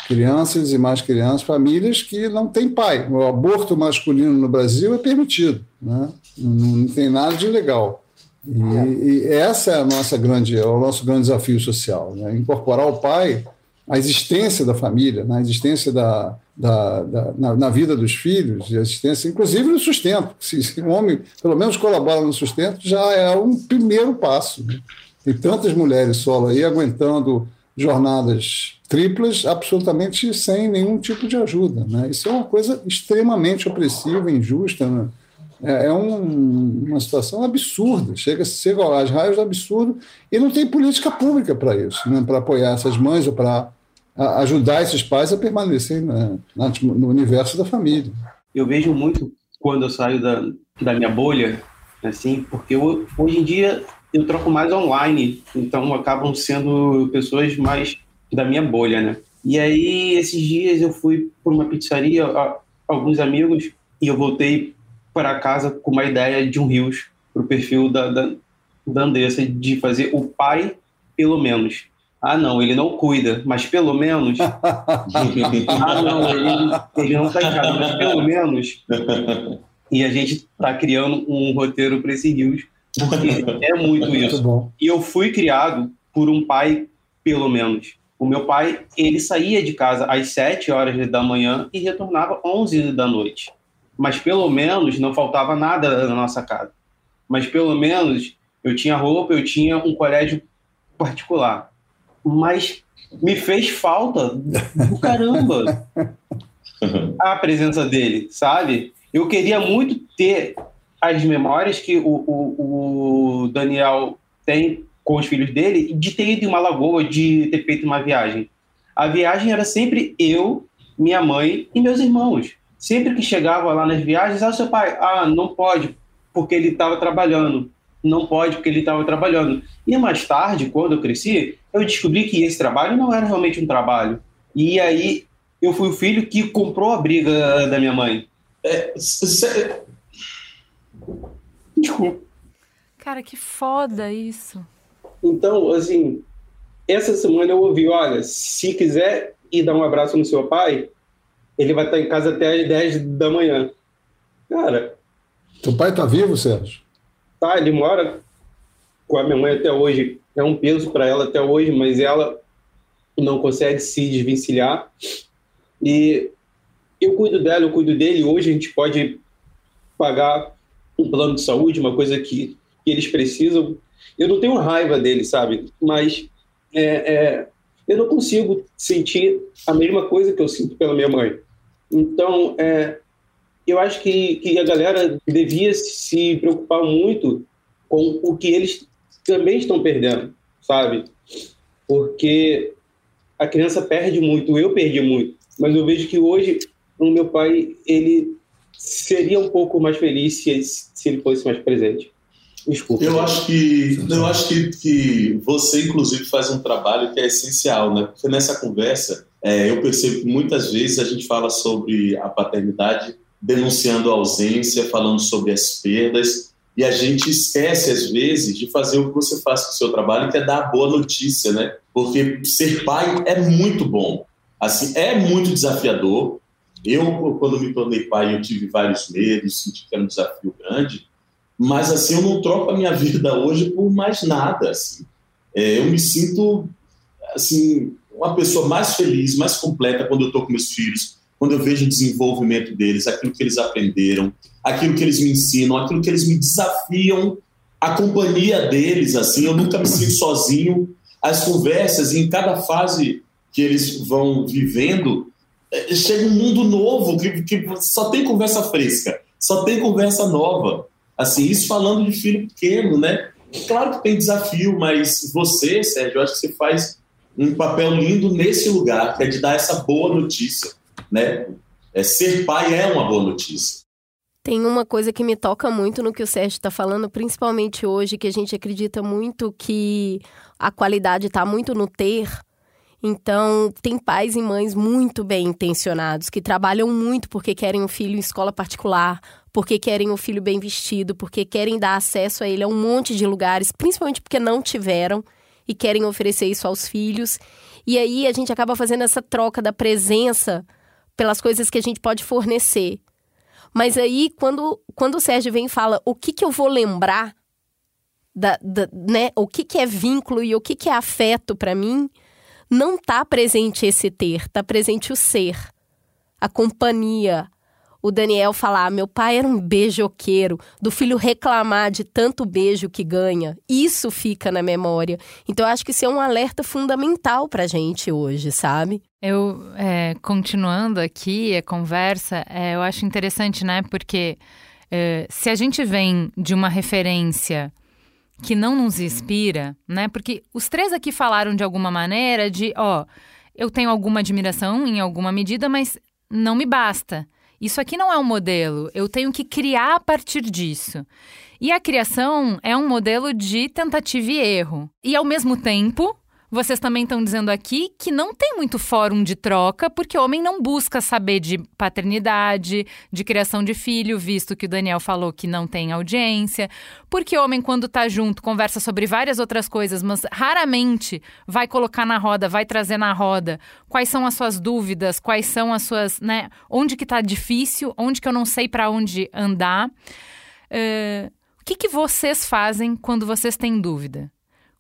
crianças e mais crianças, famílias que não têm pai. O aborto masculino no Brasil é permitido, né? não, não tem nada de ilegal. E, e, essa é a nossa grande, é o nosso grande desafio social, né? incorporar o pai à existência da família, na existência da, da, da na, na, vida dos filhos, e a existência, inclusive no sustento. Se, se o homem, pelo menos, colabora no sustento, já é um primeiro passo. Né? Tem tantas mulheres solo aí aguentando jornadas triplas absolutamente sem nenhum tipo de ajuda. Né? Isso é uma coisa extremamente opressiva, injusta. Né? É, é um, uma situação absurda, chega, chega às raios do absurdo e não tem política pública para isso, né? para apoiar essas mães ou para ajudar esses pais a permanecerem no universo da família. Eu vejo muito quando eu saio da, da minha bolha, assim, porque eu, hoje em dia eu troco mais online, então acabam sendo pessoas mais da minha bolha, né? E aí, esses dias eu fui por uma pizzaria, alguns amigos, e eu voltei para casa com uma ideia de um Rios, para o perfil da, da, da Andressa, de fazer o pai, pelo menos. Ah, não, ele não cuida, mas pelo menos. (laughs) ah, não, ele, ele não está errado, mas pelo menos. (laughs) E a gente está criando um roteiro para esse Rios, porque é muito isso. Muito e eu fui criado por um pai, pelo menos. O meu pai, ele saía de casa às 7 horas da manhã e retornava às 11 da noite. Mas pelo menos não faltava nada na nossa casa. Mas pelo menos eu tinha roupa, eu tinha um colégio particular. Mas me fez falta do caramba (laughs) a presença dele, sabe? Eu queria muito ter as memórias que o, o, o Daniel tem com os filhos dele de ter ido em uma lagoa, de ter feito uma viagem. A viagem era sempre eu, minha mãe e meus irmãos. Sempre que chegava lá nas viagens, ah, seu pai, ah, não pode, porque ele estava trabalhando. Não pode, porque ele estava trabalhando. E mais tarde, quando eu cresci, eu descobri que esse trabalho não era realmente um trabalho. E aí eu fui o filho que comprou a briga da minha mãe. É, cê... Desculpa. Cara, que foda isso. Então, assim, essa semana eu ouvi, olha, se quiser ir dar um abraço no seu pai, ele vai estar em casa até às 10 da manhã. Cara... Teu pai tá vivo, Sérgio? Tá, ele mora com a minha mãe até hoje. É um peso para ela até hoje, mas ela não consegue se desvencilhar. E eu cuido dela, eu cuido dele. Hoje a gente pode pagar um plano de saúde, uma coisa que, que eles precisam, eu não tenho raiva dele, sabe? Mas é, é, eu não consigo sentir a mesma coisa que eu sinto pela minha mãe. Então, é, eu acho que, que a galera devia se preocupar muito com o que eles também estão perdendo, sabe? Porque a criança perde muito, eu perdi muito, mas eu vejo que hoje o meu pai ele seria um pouco mais feliz se, se ele fosse mais presente. Desculpa. Eu acho que eu acho que, que você inclusive faz um trabalho que é essencial, né? Porque nessa conversa é, eu percebo que muitas vezes a gente fala sobre a paternidade denunciando a ausência, falando sobre as perdas e a gente esquece às vezes de fazer o que você faz com o seu trabalho, que é dar a boa notícia, né? Porque ser pai é muito bom, assim é muito desafiador. Eu quando me tornei pai eu tive vários medos, senti que era um desafio grande mas assim eu não troco a minha (laughs) vida hoje por mais nada. Assim. É, eu me sinto assim uma pessoa mais feliz, mais completa quando eu estou com meus filhos, quando eu vejo o desenvolvimento deles, aquilo que eles aprenderam, aquilo que eles me ensinam, aquilo que eles me desafiam, a companhia deles, assim, eu nunca me sinto sozinho. As conversas, em cada fase que eles vão vivendo, é, chega um mundo novo, que, que só tem conversa fresca, só tem conversa nova. Assim, isso falando de filho pequeno, né? Claro que tem desafio, mas você, Sérgio, eu acho que você faz um papel lindo nesse lugar, que é de dar essa boa notícia, né? É, ser pai é uma boa notícia. Tem uma coisa que me toca muito no que o Sérgio está falando, principalmente hoje, que a gente acredita muito que a qualidade está muito no ter. Então, tem pais e mães muito bem intencionados que trabalham muito porque querem um filho em escola particular, porque querem um filho bem vestido, porque querem dar acesso a ele a um monte de lugares, principalmente porque não tiveram e querem oferecer isso aos filhos. E aí a gente acaba fazendo essa troca da presença pelas coisas que a gente pode fornecer. Mas aí, quando, quando o Sérgio vem e fala o que, que eu vou lembrar, da, da né, o que, que é vínculo e o que, que é afeto para mim, não está presente esse ter, está presente o ser, a companhia. O Daniel falar, meu pai era um beijoqueiro, do filho reclamar de tanto beijo que ganha. Isso fica na memória. Então, eu acho que isso é um alerta fundamental para gente hoje, sabe? Eu, é, continuando aqui a conversa, é, eu acho interessante, né? Porque é, se a gente vem de uma referência que não nos inspira, né? Porque os três aqui falaram de alguma maneira de, ó, eu tenho alguma admiração em alguma medida, mas não me basta. Isso aqui não é um modelo, eu tenho que criar a partir disso. E a criação é um modelo de tentativa e erro. E ao mesmo tempo, vocês também estão dizendo aqui que não tem muito fórum de troca, porque o homem não busca saber de paternidade, de criação de filho, visto que o Daniel falou que não tem audiência. Porque o homem, quando está junto, conversa sobre várias outras coisas, mas raramente vai colocar na roda, vai trazer na roda quais são as suas dúvidas, quais são as suas, né? Onde que está difícil, onde que eu não sei para onde andar. Uh, o que, que vocês fazem quando vocês têm dúvida?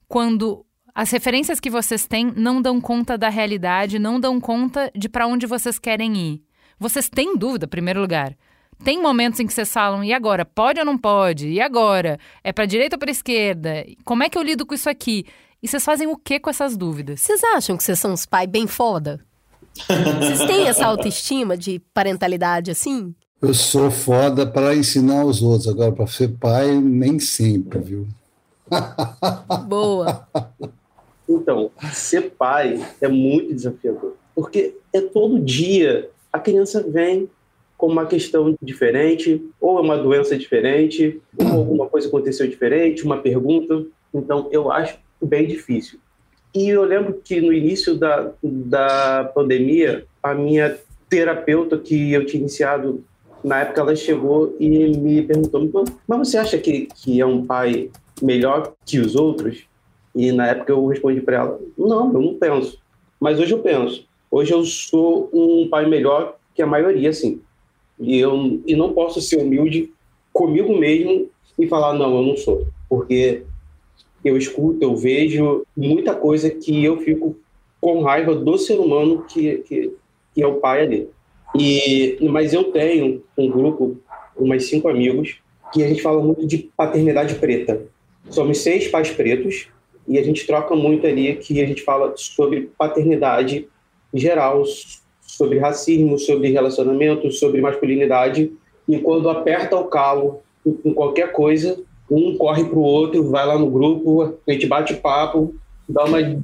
Quando as referências que vocês têm não dão conta da realidade, não dão conta de para onde vocês querem ir. Vocês têm dúvida, em primeiro lugar. Tem momentos em que vocês falam, e agora? Pode ou não pode? E agora? É para direita ou para esquerda? Como é que eu lido com isso aqui? E vocês fazem o que com essas dúvidas? Vocês acham que vocês são uns pais bem foda? Vocês têm essa autoestima de parentalidade assim? Eu sou foda para ensinar os outros, agora para ser pai, nem sempre, viu? Boa. (laughs) Então, ser pai é muito desafiador, porque é todo dia a criança vem com uma questão diferente, ou é uma doença diferente, ou alguma coisa aconteceu diferente, uma pergunta. Então, eu acho bem difícil. E eu lembro que no início da, da pandemia, a minha terapeuta que eu tinha iniciado, na época ela chegou e me perguntou, mas você acha que, que é um pai melhor que os outros? E na época eu respondi para ela: não, eu não penso. Mas hoje eu penso. Hoje eu sou um pai melhor que a maioria, sim. E eu e não posso ser humilde comigo mesmo e falar: não, eu não sou. Porque eu escuto, eu vejo muita coisa que eu fico com raiva do ser humano que, que, que é o pai ali. E, mas eu tenho um grupo, umas cinco amigos, que a gente fala muito de paternidade preta. Somos seis pais pretos e a gente troca muito ali que a gente fala sobre paternidade em geral, sobre racismo, sobre relacionamento, sobre masculinidade. E quando aperta o calo em qualquer coisa, um corre para o outro, vai lá no grupo, a gente bate papo, dá uma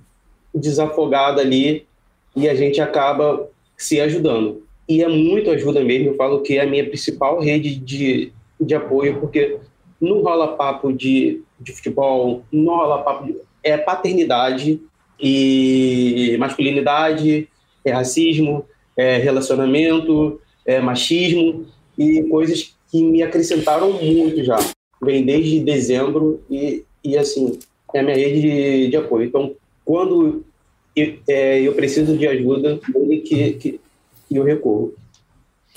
desafogada ali e a gente acaba se ajudando. E é muito ajuda mesmo, eu falo que é a minha principal rede de, de apoio, porque não rola papo de, de futebol, não rola papo de é paternidade e masculinidade, é racismo, é relacionamento, é machismo e coisas que me acrescentaram muito já. Vem desde dezembro e, e assim, é a minha rede de, de apoio. Então, quando eu, é, eu preciso de ajuda, ele que, que, que eu recorro.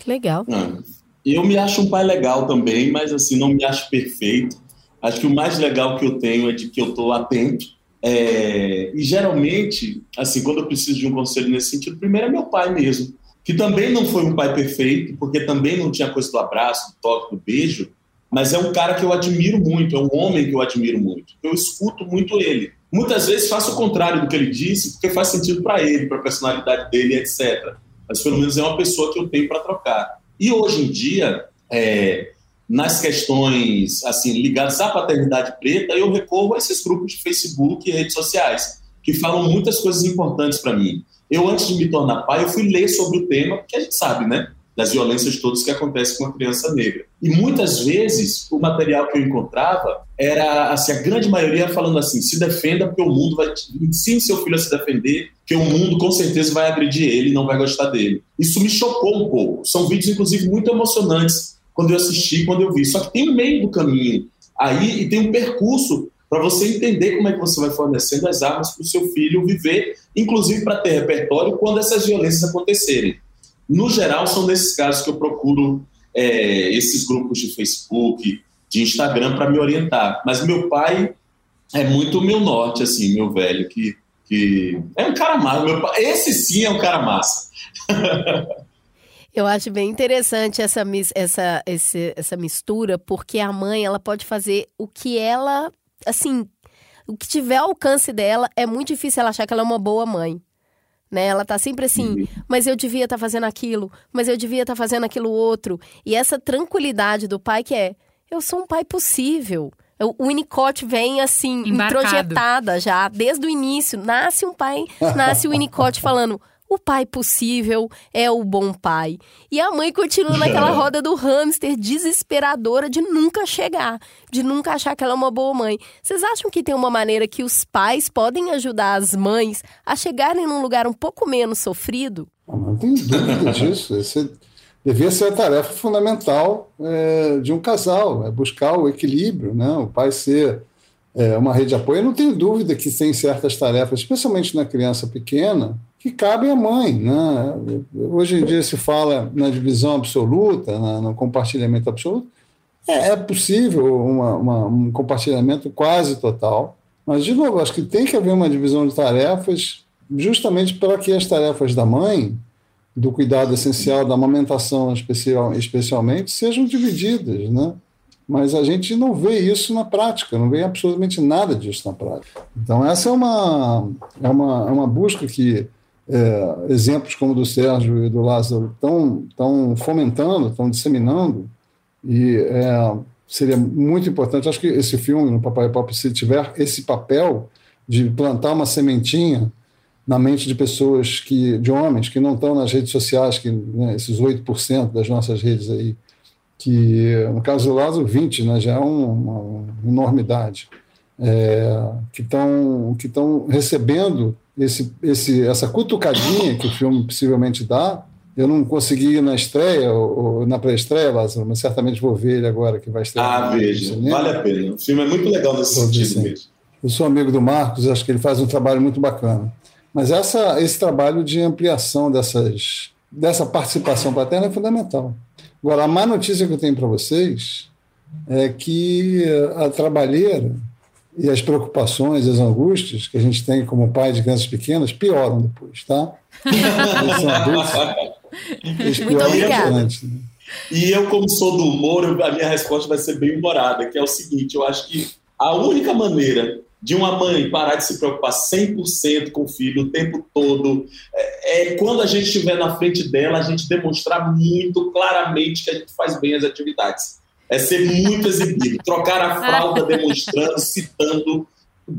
Legal. Ah, eu me acho um pai legal também, mas assim, não me acho perfeito. Acho que o mais legal que eu tenho é de que eu estou atento é, e geralmente, assim, quando eu preciso de um conselho nesse sentido, primeiro é meu pai mesmo, que também não foi um pai perfeito, porque também não tinha coisa do abraço, do toque, do beijo, mas é um cara que eu admiro muito, é um homem que eu admiro muito. Eu escuto muito ele. Muitas vezes faço o contrário do que ele disse, porque faz sentido para ele, para a personalidade dele, etc. Mas pelo menos é uma pessoa que eu tenho para trocar. E hoje em dia, é, nas questões assim ligadas à paternidade preta, eu recorro a esses grupos de Facebook e redes sociais, que falam muitas coisas importantes para mim. Eu, antes de me tornar pai, eu fui ler sobre o tema, porque a gente sabe, né? das violências todas que acontecem com a criança negra. E muitas vezes o material que eu encontrava era assim, a grande maioria falando assim: se defenda porque o mundo vai ensine seu filho a se defender, que o mundo com certeza vai agredir ele e não vai gostar dele. Isso me chocou um pouco. São vídeos inclusive muito emocionantes quando eu assisti, quando eu vi. Só que tem um meio do caminho aí e tem um percurso para você entender como é que você vai fornecendo as armas para o seu filho viver, inclusive para ter repertório quando essas violências acontecerem. No geral, são nesses casos que eu procuro é, esses grupos de Facebook, de Instagram para me orientar. Mas meu pai é muito meu norte, assim, meu velho, que, que é um cara massa. Meu pai, esse sim é um cara massa. (laughs) Eu acho bem interessante essa, essa, esse, essa mistura, porque a mãe ela pode fazer o que ela, assim, o que tiver ao alcance dela, é muito difícil ela achar que ela é uma boa mãe né? Ela tá sempre assim, mas eu devia estar tá fazendo aquilo, mas eu devia estar tá fazendo aquilo outro. E essa tranquilidade do pai que é, eu sou um pai possível. O Winnicott vem assim, Embarcado. introjetada já, desde o início. Nasce um pai, nasce o Winnicott falando: o pai possível é o bom pai. E a mãe continua naquela (laughs) roda do hamster desesperadora de nunca chegar, de nunca achar que ela é uma boa mãe. Vocês acham que tem uma maneira que os pais podem ajudar as mães a chegarem num lugar um pouco menos sofrido? Não tenho dúvida disso. Esse devia ser a tarefa fundamental é, de um casal, é buscar o equilíbrio, né? O pai ser é, uma rede de apoio. Eu não tenho dúvida que tem certas tarefas, especialmente na criança pequena, que cabem à mãe. Né? Hoje em dia se fala na divisão absoluta, na, no compartilhamento absoluto. É, é possível uma, uma, um compartilhamento quase total, mas, de novo, acho que tem que haver uma divisão de tarefas justamente para que as tarefas da mãe, do cuidado essencial, da amamentação especial, especialmente, sejam divididas, né? mas a gente não vê isso na prática, não vê absolutamente nada disso na prática. Então, essa é uma, é uma, é uma busca que é, exemplos como o do Sérgio e do Lázaro estão, estão fomentando, estão disseminando, e é, seria muito importante. Acho que esse filme, no Papai Pop, se tiver esse papel de plantar uma sementinha na mente de pessoas que, de homens que não estão nas redes sociais, que né, esses 8% das nossas redes aí, que no caso do Lázaro, 20, né, já é uma, uma enormidade, é, que estão que recebendo esse, esse, essa cutucadinha que o filme possivelmente dá. Eu não consegui ir na estreia, ou, ou na pré-estreia, Lázaro, mas certamente vou ver ele agora que vai estrear. Ah, veja, vale a pena. O filme é muito legal nesse sentido mesmo. Eu sou amigo do Marcos, acho que ele faz um trabalho muito bacana. Mas essa, esse trabalho de ampliação dessas, dessa participação paterna é fundamental. Agora, a má notícia que eu tenho para vocês é que a trabalheira e as preocupações, as angústias que a gente tem como pai de crianças pequenas pioram depois, tá? Eles são adultos, (laughs) eles pioram bastante. Né? E eu, como sou do humor, a minha resposta vai ser bem humorada, que é o seguinte, eu acho que a única maneira de uma mãe parar de se preocupar 100% com o filho o tempo todo, é, é, quando a gente estiver na frente dela, a gente demonstrar muito claramente que a gente faz bem as atividades. É ser muito exibido, trocar a fralda demonstrando, citando,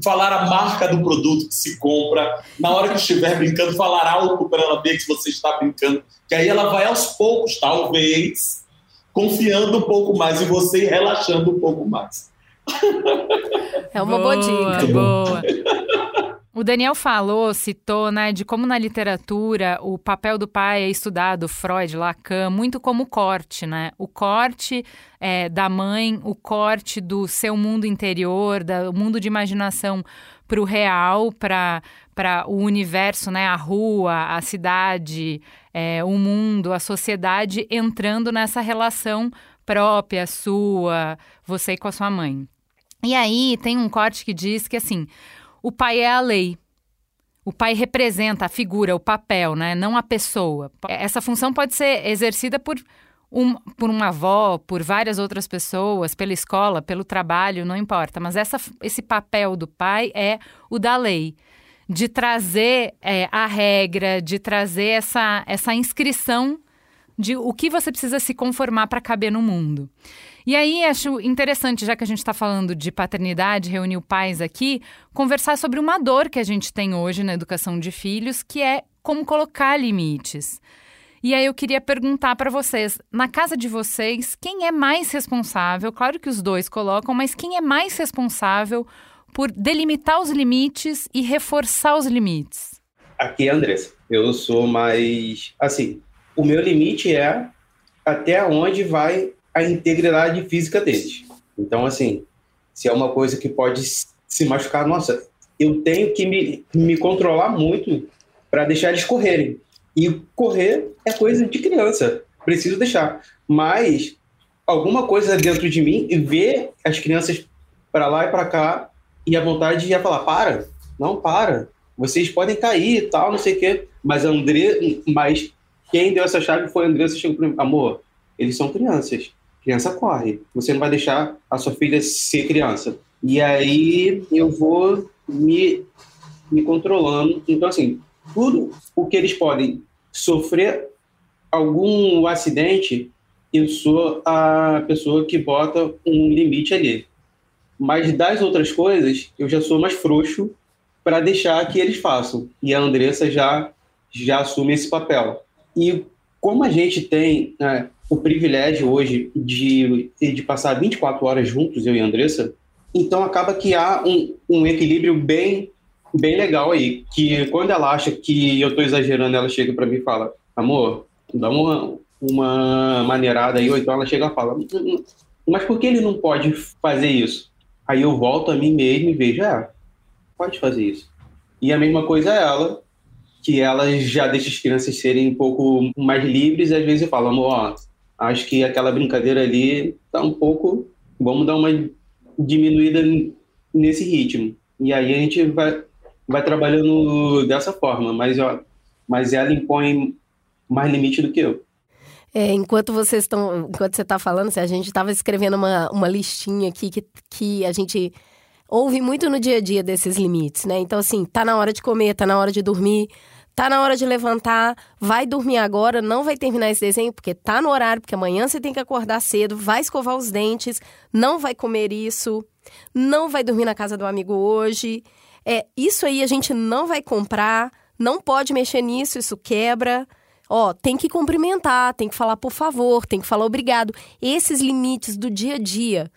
falar a marca do produto que se compra, na hora que estiver brincando, falar algo para ela ver que você está brincando, que aí ela vai aos poucos, talvez, confiando um pouco mais em você e relaxando um pouco mais. É uma boa, boa dica. Boa. O Daniel falou, citou, né, de como na literatura o papel do pai é estudado, Freud, Lacan, muito como corte, né? O corte é, da mãe, o corte do seu mundo interior, do mundo de imaginação para o real, para o universo, né? A rua, a cidade, é, o mundo, a sociedade entrando nessa relação própria, sua, você com a sua mãe. E aí tem um corte que diz que assim, o pai é a lei. O pai representa a figura, o papel, né? não a pessoa. Essa função pode ser exercida por, um, por uma avó, por várias outras pessoas, pela escola, pelo trabalho, não importa. Mas essa, esse papel do pai é o da lei. De trazer é, a regra, de trazer essa, essa inscrição de o que você precisa se conformar para caber no mundo. E aí acho interessante, já que a gente está falando de paternidade, reunir pais aqui, conversar sobre uma dor que a gente tem hoje na educação de filhos, que é como colocar limites. E aí eu queria perguntar para vocês, na casa de vocês, quem é mais responsável? Claro que os dois colocam, mas quem é mais responsável por delimitar os limites e reforçar os limites? Aqui Andressa. Eu sou mais assim, o meu limite é até onde vai a integridade física deles. Então assim, se é uma coisa que pode se machucar, nossa, eu tenho que me, me controlar muito para deixar eles correrem. E correr é coisa de criança, preciso deixar. Mas alguma coisa dentro de mim e ver as crianças para lá e para cá e a vontade de falar: para, não para, vocês podem cair e tal, não sei o quê. Mas André, mas quem deu essa chave foi André. Você chegou para mim, amor, eles são crianças. Criança corre. Você não vai deixar a sua filha ser criança. E aí eu vou me, me controlando. Então, assim, tudo o que eles podem sofrer algum acidente, eu sou a pessoa que bota um limite ali. Mas das outras coisas, eu já sou mais frouxo para deixar que eles façam. E a Andressa já, já assume esse papel. E como a gente tem né, o privilégio hoje de, de passar 24 horas juntos, eu e a Andressa, então acaba que há um, um equilíbrio bem bem legal aí, que quando ela acha que eu tô exagerando, ela chega para mim e fala, amor, dá uma, uma maneirada aí, ou então ela chega e fala, hum, hum, mas por que ele não pode fazer isso? Aí eu volto a mim mesmo e vejo, é, pode fazer isso. E a mesma coisa é ela, que ela já deixa as crianças serem um pouco mais livres, e às vezes eu falo, amor, ó, acho que aquela brincadeira ali tá um pouco, vamos dar uma diminuída nesse ritmo. E aí a gente vai, vai trabalhando dessa forma, mas, ó, mas ela impõe mais limite do que eu. É, enquanto vocês estão, enquanto você está falando, a gente estava escrevendo uma, uma listinha aqui que, que a gente ouve muito no dia a dia desses limites, né? Então, assim, tá na hora de comer, tá na hora de dormir, tá na hora de levantar, vai dormir agora, não vai terminar esse desenho porque tá no horário, porque amanhã você tem que acordar cedo, vai escovar os dentes, não vai comer isso, não vai dormir na casa do amigo hoje. É, isso aí a gente não vai comprar, não pode mexer nisso, isso quebra. Ó, tem que cumprimentar, tem que falar por favor, tem que falar obrigado. Esses limites do dia a dia,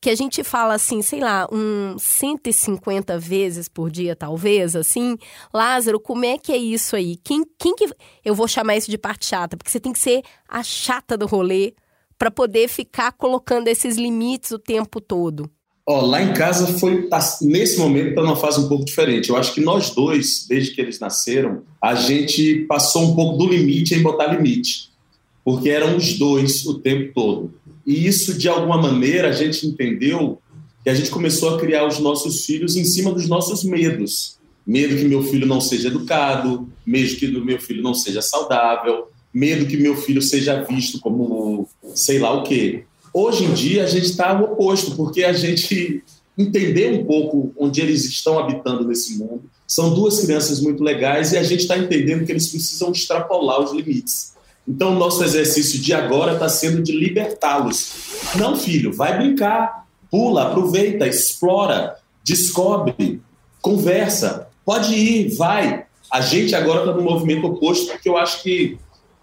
que a gente fala assim, sei lá, um 150 vezes por dia, talvez, assim. Lázaro, como é que é isso aí? Quem, quem que. Eu vou chamar isso de parte chata, porque você tem que ser a chata do rolê para poder ficar colocando esses limites o tempo todo. Ó, lá em casa foi nesse momento está numa fase um pouco diferente. Eu acho que nós dois, desde que eles nasceram, a gente passou um pouco do limite em botar limite, porque eram os dois o tempo todo. E isso de alguma maneira a gente entendeu que a gente começou a criar os nossos filhos em cima dos nossos medos. Medo que meu filho não seja educado, medo que meu filho não seja saudável, medo que meu filho seja visto como sei lá o quê. Hoje em dia, a gente está no oposto, porque a gente entendeu um pouco onde eles estão habitando nesse mundo. São duas crianças muito legais e a gente está entendendo que eles precisam extrapolar os limites. Então, nosso exercício de agora está sendo de libertá-los. Não, filho, vai brincar, pula, aproveita, explora, descobre, conversa, pode ir, vai. A gente agora está no movimento oposto, porque eu acho que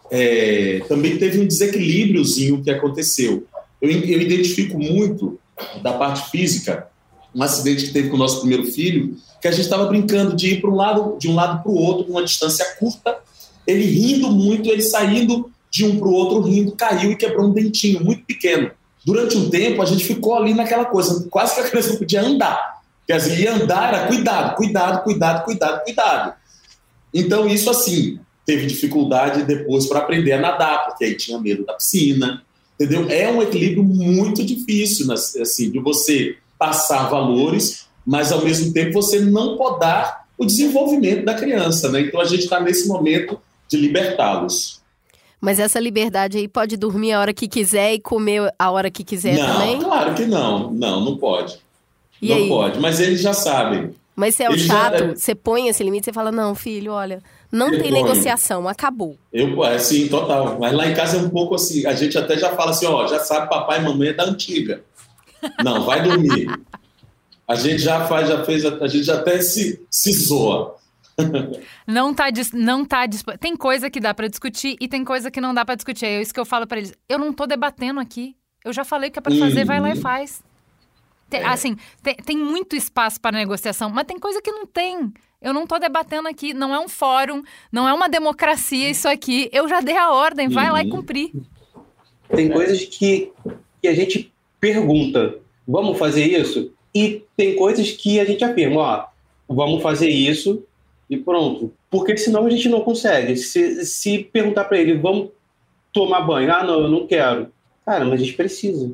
é, também teve um desequilíbriozinho que aconteceu. Eu, eu identifico muito da parte física um acidente que teve com o nosso primeiro filho, que a gente estava brincando de ir para um lado, de um lado para o outro, uma distância curta, ele rindo muito, ele saindo de um para o outro rindo, caiu e quebrou um dentinho muito pequeno. Durante um tempo a gente ficou ali naquela coisa, quase que a criança não podia andar. Quer dizer, e andar era cuidado, cuidado, cuidado, cuidado, cuidado. Então isso assim, teve dificuldade depois para aprender a nadar, porque aí tinha medo da piscina, Entendeu? É um equilíbrio muito difícil, assim, de você passar valores, mas ao mesmo tempo você não podar o desenvolvimento da criança, né? Então a gente está nesse momento de libertá-los. Mas essa liberdade aí pode dormir a hora que quiser e comer a hora que quiser não, também? Claro que não. Não, não pode. E não aí? pode. Mas eles já sabem. Mas você é o chato, já... você põe esse limite, você fala, não, filho, olha, não tem negociação, acabou. Eu, é, sim, total. Mas lá em casa é um pouco assim, a gente até já fala assim, ó, já sabe, papai e mamãe é da antiga. Não, vai dormir. (laughs) A gente já faz, já fez, a gente já até se, se zoa. Não tá, não tá Tem coisa que dá para discutir e tem coisa que não dá para discutir. É isso que eu falo para eles. Eu não tô debatendo aqui. Eu já falei que é para fazer, vai lá e faz. Tem, é. Assim, tem, tem muito espaço para negociação, mas tem coisa que não tem. Eu não tô debatendo aqui, não é um fórum, não é uma democracia isso aqui. Eu já dei a ordem, vai uhum. lá e uhum. cumprir. Tem coisas que, que a gente pergunta, vamos fazer isso? E tem coisas que a gente afirma, ó, vamos fazer isso e pronto. Porque senão a gente não consegue. Se, se perguntar para ele, vamos tomar banho, ah, não, eu não quero. Cara, mas a gente precisa.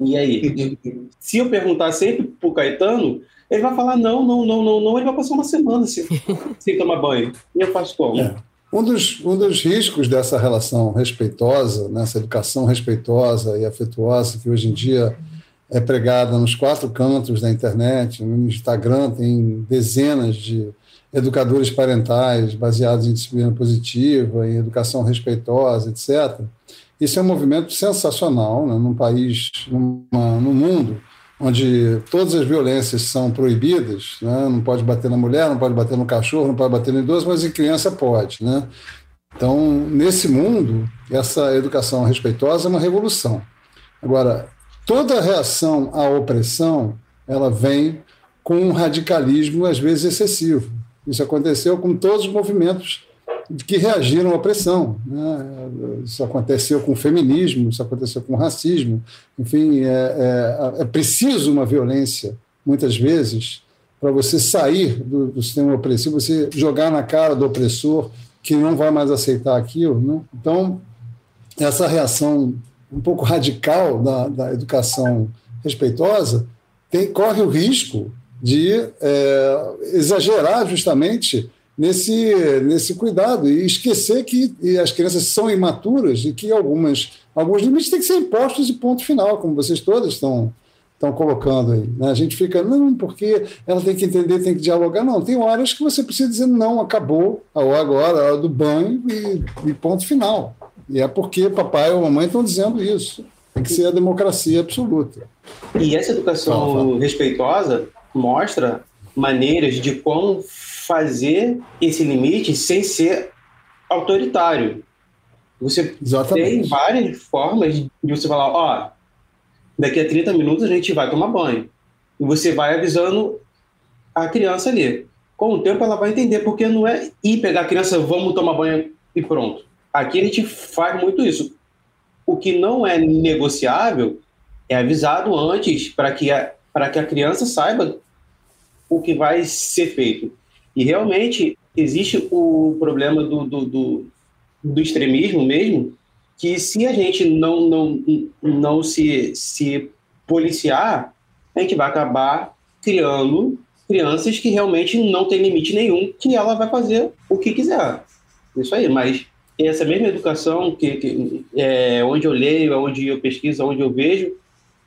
E aí? (laughs) se eu perguntar sempre pro Caetano, ele vai falar não, não, não, não, não, ele vai passar uma semana sem, (laughs) sem tomar banho. E eu faço como? É. Um dos, um dos riscos dessa relação respeitosa, nessa educação respeitosa e afetuosa que hoje em dia é pregada nos quatro cantos da internet, no Instagram tem dezenas de educadores parentais baseados em disciplina positiva, em educação respeitosa, etc. Isso é um movimento sensacional né, num país, numa, num mundo onde todas as violências são proibidas, né? não pode bater na mulher, não pode bater no cachorro, não pode bater no idoso, mas em criança pode. Né? Então, nesse mundo, essa educação respeitosa é uma revolução. Agora, toda reação à opressão, ela vem com um radicalismo, às vezes, excessivo. Isso aconteceu com todos os movimentos que reagiram à pressão. Né? Isso aconteceu com o feminismo, isso aconteceu com o racismo. Enfim, é, é, é preciso uma violência, muitas vezes, para você sair do, do, sistema opressivo, você jogar na cara do opressor que não vai mais aceitar aquilo. Né? Então, essa reação um pouco radical da, da educação respeitosa tem, corre o risco de é, exagerar justamente nesse, nesse cuidado e esquecer que as crianças são imaturas e que algumas, alguns limites têm que ser impostos e ponto final, como vocês todas estão, estão colocando aí. Né? A gente fica, não, porque ela tem que entender, tem que dialogar. Não, tem horas que você precisa dizer, não, acabou, a hora agora, a hora do banho e, e ponto final. E é porque papai ou mamãe estão dizendo isso. Tem que ser a democracia absoluta. E essa educação respeitosa mostra maneiras de como fazer esse limite sem ser autoritário. Você Exatamente. tem várias formas de você falar, ó, daqui a 30 minutos a gente vai tomar banho. E você vai avisando a criança ali. Com o tempo ela vai entender, porque não é ir pegar a criança, vamos tomar banho e pronto. Aqui a gente faz muito isso. O que não é negociável é avisado antes para que, a, que a criança saiba o que vai ser feito. E realmente existe o problema do, do, do, do extremismo mesmo, que se a gente não, não, não se, se policiar, a gente vai acabar criando crianças que realmente não tem limite nenhum, que ela vai fazer o que quiser. Isso aí, mas essa mesma educação que, que é onde eu leio, onde eu pesquiso, onde eu vejo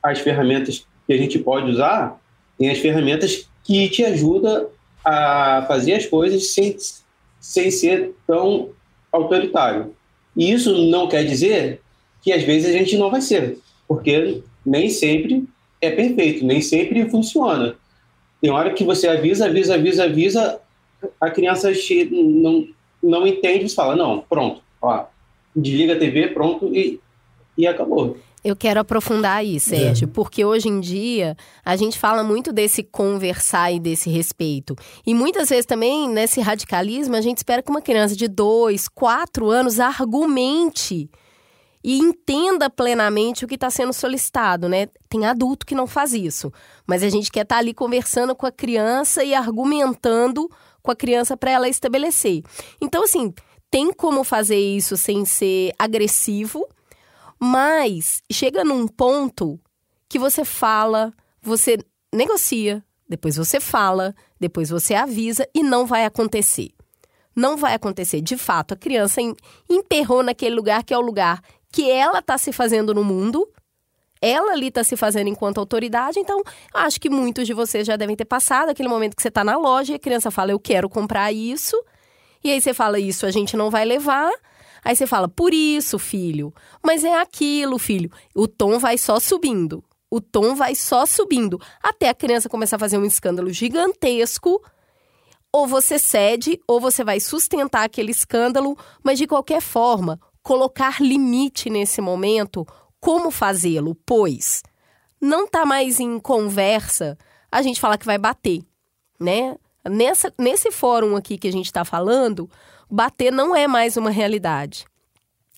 as ferramentas que a gente pode usar, tem as ferramentas que te ajudam a fazer as coisas sem, sem ser tão autoritário. E isso não quer dizer que às vezes a gente não vai ser, porque nem sempre é perfeito, nem sempre funciona. Tem hora que você avisa, avisa, avisa, avisa, a criança não, não entende, você fala, não, pronto, ó, desliga a TV, pronto, e, e acabou. Eu quero aprofundar aí, Sérgio, é. porque hoje em dia a gente fala muito desse conversar e desse respeito. E muitas vezes também, nesse radicalismo, a gente espera que uma criança de dois, quatro anos argumente e entenda plenamente o que está sendo solicitado, né? Tem adulto que não faz isso, mas a gente quer estar tá ali conversando com a criança e argumentando com a criança para ela estabelecer. Então, assim, tem como fazer isso sem ser agressivo, mas chega num ponto que você fala, você negocia, depois você fala, depois você avisa e não vai acontecer. Não vai acontecer. De fato, a criança emperrou naquele lugar que é o lugar que ela está se fazendo no mundo. Ela ali está se fazendo enquanto autoridade, então acho que muitos de vocês já devem ter passado aquele momento que você está na loja e a criança fala, eu quero comprar isso. E aí você fala, isso a gente não vai levar. Aí você fala, por isso, filho. Mas é aquilo, filho. O tom vai só subindo. O tom vai só subindo. Até a criança começar a fazer um escândalo gigantesco. ou você cede, ou você vai sustentar aquele escândalo, mas de qualquer forma, colocar limite nesse momento, como fazê-lo? Pois não está mais em conversa a gente falar que vai bater, né? Nessa, nesse fórum aqui que a gente está falando, bater não é mais uma realidade.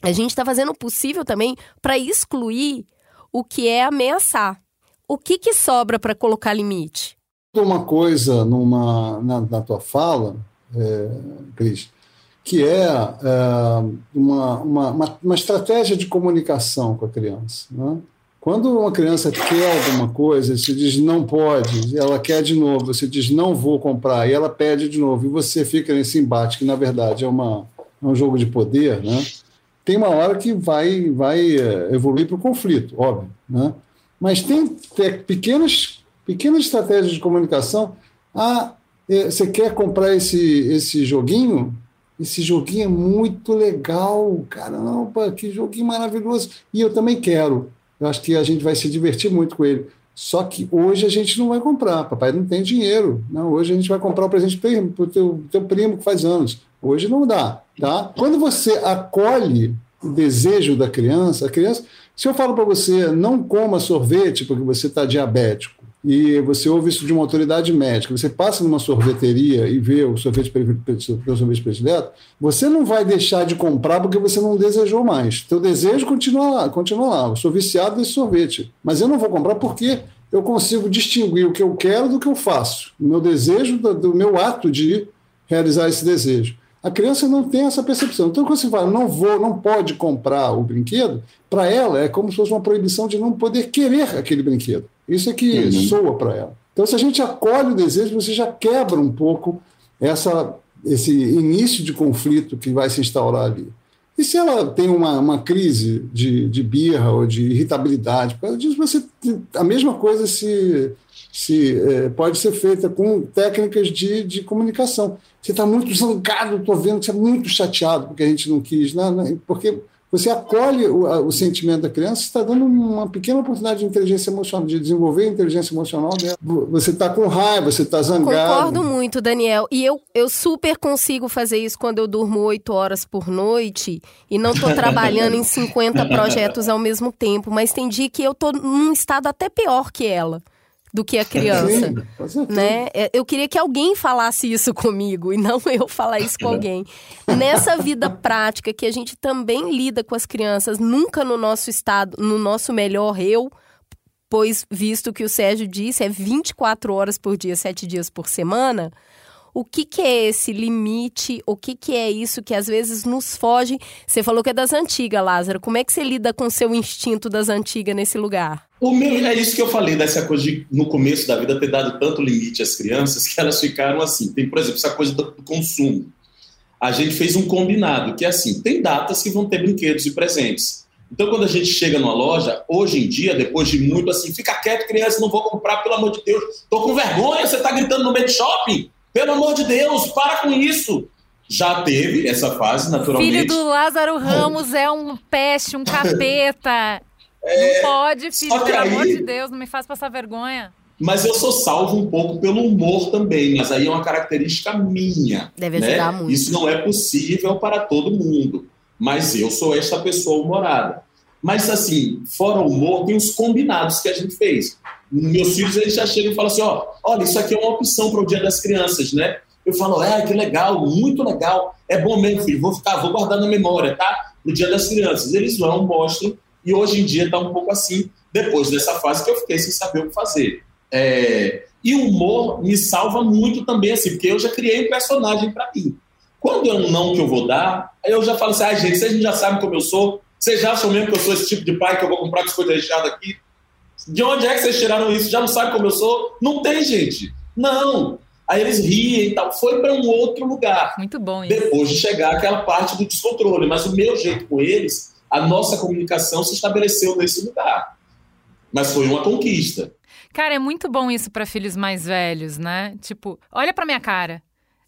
A gente está fazendo o possível também para excluir o que é ameaçar. O que, que sobra para colocar limite? Uma coisa numa, na, na tua fala, é, Cris, que é, é uma, uma, uma, estratégia de comunicação com a criança. Né? Quando uma criança quer alguma coisa, você diz não pode, ela quer de novo, você diz não vou comprar, e ela pede de novo, e você fica nesse embate, que na verdade é, uma, é um jogo de poder, né? tem uma hora que vai, vai é, evoluir para o conflito, óbvio. Né? Mas tem, pequenas, pequenas estratégias de comunicação. Ah, é, você quer comprar esse, esse joguinho? Esse joguinho é muito legal, caramba, que joguinho maravilhoso. E eu também quero. Eu acho que a gente vai se divertir muito com ele. Só que hoje a gente não vai comprar. Papai não tem dinheiro. Não, hoje a gente vai comprar o presente para o teu, teu primo que faz anos. Hoje não dá. Tá? Quando você acolhe o desejo da criança, a criança. Se eu falo para você não coma sorvete porque você está diabético, e você ouve isso de uma autoridade médica, você passa numa sorveteria e vê o sorvete, o sorvete predileto, você não vai deixar de comprar porque você não desejou mais. Teu desejo continua lá, continua lá. Eu sou viciado desse sorvete, mas eu não vou comprar porque eu consigo distinguir o que eu quero do que eu faço. O meu desejo do, do meu ato de realizar esse desejo. A criança não tem essa percepção. Então, quando você fala, não vou, não pode comprar o brinquedo, para ela é como se fosse uma proibição de não poder querer aquele brinquedo. Isso é que uhum. soa para ela. Então, se a gente acolhe o desejo, você já quebra um pouco essa, esse início de conflito que vai se instaurar ali. E se ela tem uma, uma crise de, de birra ou de irritabilidade, disso, você, a mesma coisa se, se é, pode ser feita com técnicas de, de comunicação. Você está muito zangado, estou vendo que você é muito chateado porque a gente não quis, né, né, porque você acolhe o, o sentimento da criança, está dando uma pequena oportunidade de inteligência emocional, de desenvolver a inteligência emocional dela. Você está com raiva, você está zangado. Concordo muito, Daniel. E eu, eu super consigo fazer isso quando eu durmo oito horas por noite e não estou (laughs) trabalhando em 50 projetos ao mesmo tempo. Mas tem dia que eu estou num estado até pior que ela do que a criança, né? É, eu queria que alguém falasse isso (laughs) comigo e não eu falar isso com alguém. Nessa vida prática que a gente também lida com as crianças, nunca no nosso estado, no nosso melhor eu, pois visto que o Sérgio disse, é 24 horas por dia, 7 dias por semana. O que, que é esse limite? O que, que é isso que às vezes nos foge? Você falou que é das antigas, Lázaro. Como é que você lida com o seu instinto das antigas nesse lugar? O meu é isso que eu falei dessa coisa de no começo da vida ter dado tanto limite às crianças que elas ficaram assim. Tem, por exemplo, essa coisa do consumo. A gente fez um combinado que é assim, tem datas que vão ter brinquedos e presentes. Então, quando a gente chega numa loja, hoje em dia, depois de muito assim, fica quieto, criança, não vou comprar, pelo amor de Deus. Tô com vergonha, você tá gritando no meio do shopping. Pelo amor de Deus, para com isso. Já teve essa fase, naturalmente. Filho do Lázaro Ramos é um peste, um capeta. (laughs) É, não pode, filho, pelo aí, amor de Deus, não me faz passar vergonha. Mas eu sou salvo um pouco pelo humor também, mas aí é uma característica minha. Deve né? ajudar muito. Isso não é possível para todo mundo, mas eu sou esta pessoa humorada. Mas assim, fora o humor, tem os combinados que a gente fez. Meus filhos eles já chegam e falam assim: ó, olha, isso aqui é uma opção para o Dia das Crianças, né? Eu falo, é, que legal, muito legal. É bom mesmo, filho, vou ficar, vou guardar na memória, tá? No Dia das Crianças. Eles vão, mostram, e hoje em dia está um pouco assim, depois dessa fase que eu fiquei sem saber o que fazer. É... E o humor me salva muito também, assim, porque eu já criei um personagem para mim. Quando é um não que eu vou dar, eu já falo assim, ah, gente, vocês já sabem como eu sou, vocês já acham mesmo que eu sou esse tipo de pai que eu vou comprar biscoito recheado aqui? De onde é que vocês tiraram isso? Já não sabem como eu sou? Não tem, gente. Não. Aí eles riem e tal. Foi para um outro lugar. Muito bom isso. Depois de chegar aquela parte do descontrole. Mas o meu jeito com eles a nossa comunicação se estabeleceu nesse lugar. Mas foi uma conquista. Cara, é muito bom isso para filhos mais velhos, né? Tipo, olha para minha cara.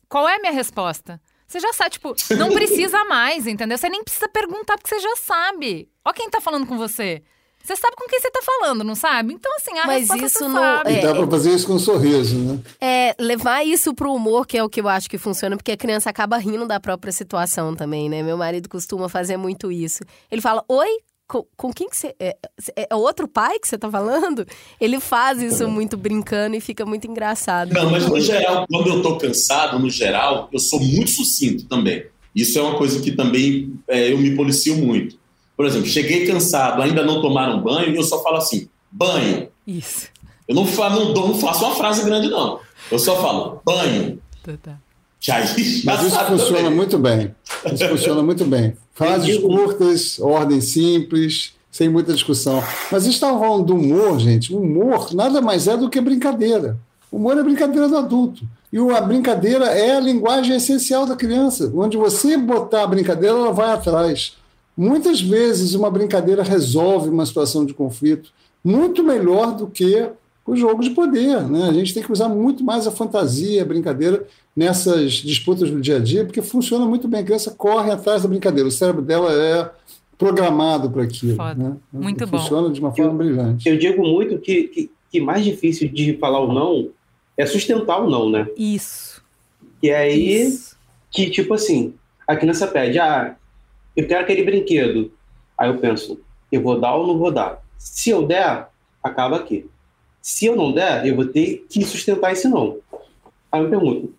Qual é a minha resposta? Você já sabe, tipo, não (laughs) precisa mais, entendeu? Você nem precisa perguntar porque você já sabe. Ó quem tá falando com você. Você sabe com quem você tá falando, não sabe? Então, assim, a Mas resposta isso não sabe. E dá para fazer isso com um sorriso, né? É, levar isso pro humor, que é o que eu acho que funciona, porque a criança acaba rindo da própria situação também, né? Meu marido costuma fazer muito isso. Ele fala, oi, com, com quem que você... É, é outro pai que você tá falando? Ele faz isso muito brincando e fica muito engraçado. Não, mas no geral, quando eu tô cansado, no geral, eu sou muito sucinto também. Isso é uma coisa que também é, eu me policio muito. Por exemplo, cheguei cansado, ainda não tomaram banho, e eu só falo assim, banho. Isso. Eu não, fa não, não faço uma frase grande, não. Eu só falo, banho. Total. Que (laughs) aí já Mas isso funciona também. muito bem. Isso funciona muito bem. Frases curtas, ordem simples, sem muita discussão. Mas estavam falando do humor, gente. O humor nada mais é do que brincadeira. O humor é brincadeira do adulto. E a brincadeira é a linguagem essencial da criança. Onde você botar a brincadeira, ela vai atrás. Muitas vezes uma brincadeira resolve uma situação de conflito muito melhor do que o jogo de poder. Né? A gente tem que usar muito mais a fantasia, a brincadeira nessas disputas do dia a dia, porque funciona muito bem. A criança corre atrás da brincadeira, o cérebro dela é programado para aquilo. Foda. Né? Muito bom. Funciona de uma forma brilhante. Eu digo muito que, que, que mais difícil de falar o não é sustentar o não, né? Isso. E aí, Isso. que tipo assim, a criança pede, ah, eu quero aquele brinquedo. Aí eu penso, eu vou dar ou não vou dar? Se eu der, acaba aqui. Se eu não der, eu vou ter que sustentar esse não. Aí eu pergunto,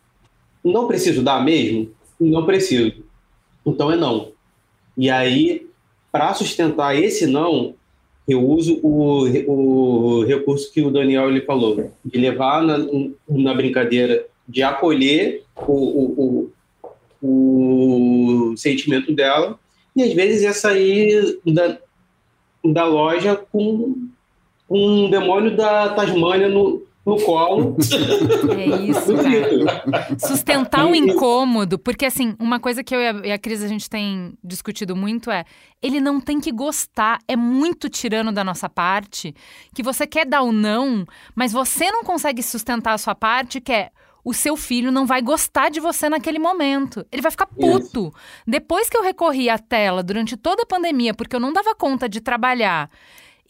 não preciso dar mesmo? Não preciso. Então é não. E aí, para sustentar esse não, eu uso o, o recurso que o Daniel ele falou, de levar na, na brincadeira, de acolher o, o, o, o sentimento dela, e às vezes é sair da, da loja com um demônio da Tasmânia no, no colo. (laughs) É isso, (laughs) cara. Sustentar o incômodo, porque assim, uma coisa que eu e a, Cris a gente tem discutido muito é, ele não tem que gostar, é muito tirano da nossa parte, que você quer dar o não, mas você não consegue sustentar a sua parte, que é o seu filho não vai gostar de você naquele momento. Ele vai ficar puto. Depois que eu recorri à tela durante toda a pandemia, porque eu não dava conta de trabalhar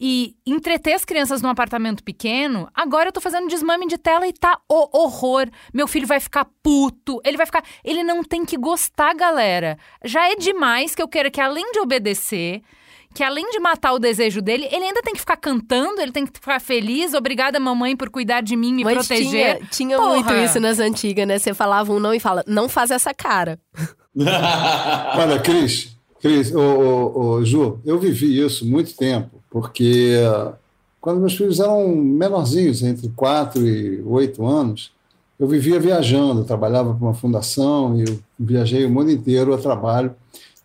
e entreter as crianças num apartamento pequeno, agora eu tô fazendo desmame de tela e tá o horror. Meu filho vai ficar puto, ele vai ficar. Ele não tem que gostar, galera. Já é demais que eu queira que, além de obedecer, que além de matar o desejo dele, ele ainda tem que ficar cantando, ele tem que ficar feliz. Obrigada, mamãe, por cuidar de mim, me Mas proteger. tinha, tinha Porra. muito isso nas antigas, né? Você falava um não e fala, não faz essa cara. (laughs) Olha, Cris, Cris, ô, ô, ô, Ju, eu vivi isso muito tempo, porque eh, quando meus filhos eram menorzinhos, entre 4 e 8 anos, eu vivia viajando, eu trabalhava para uma fundação e eu viajei o mundo inteiro a trabalho.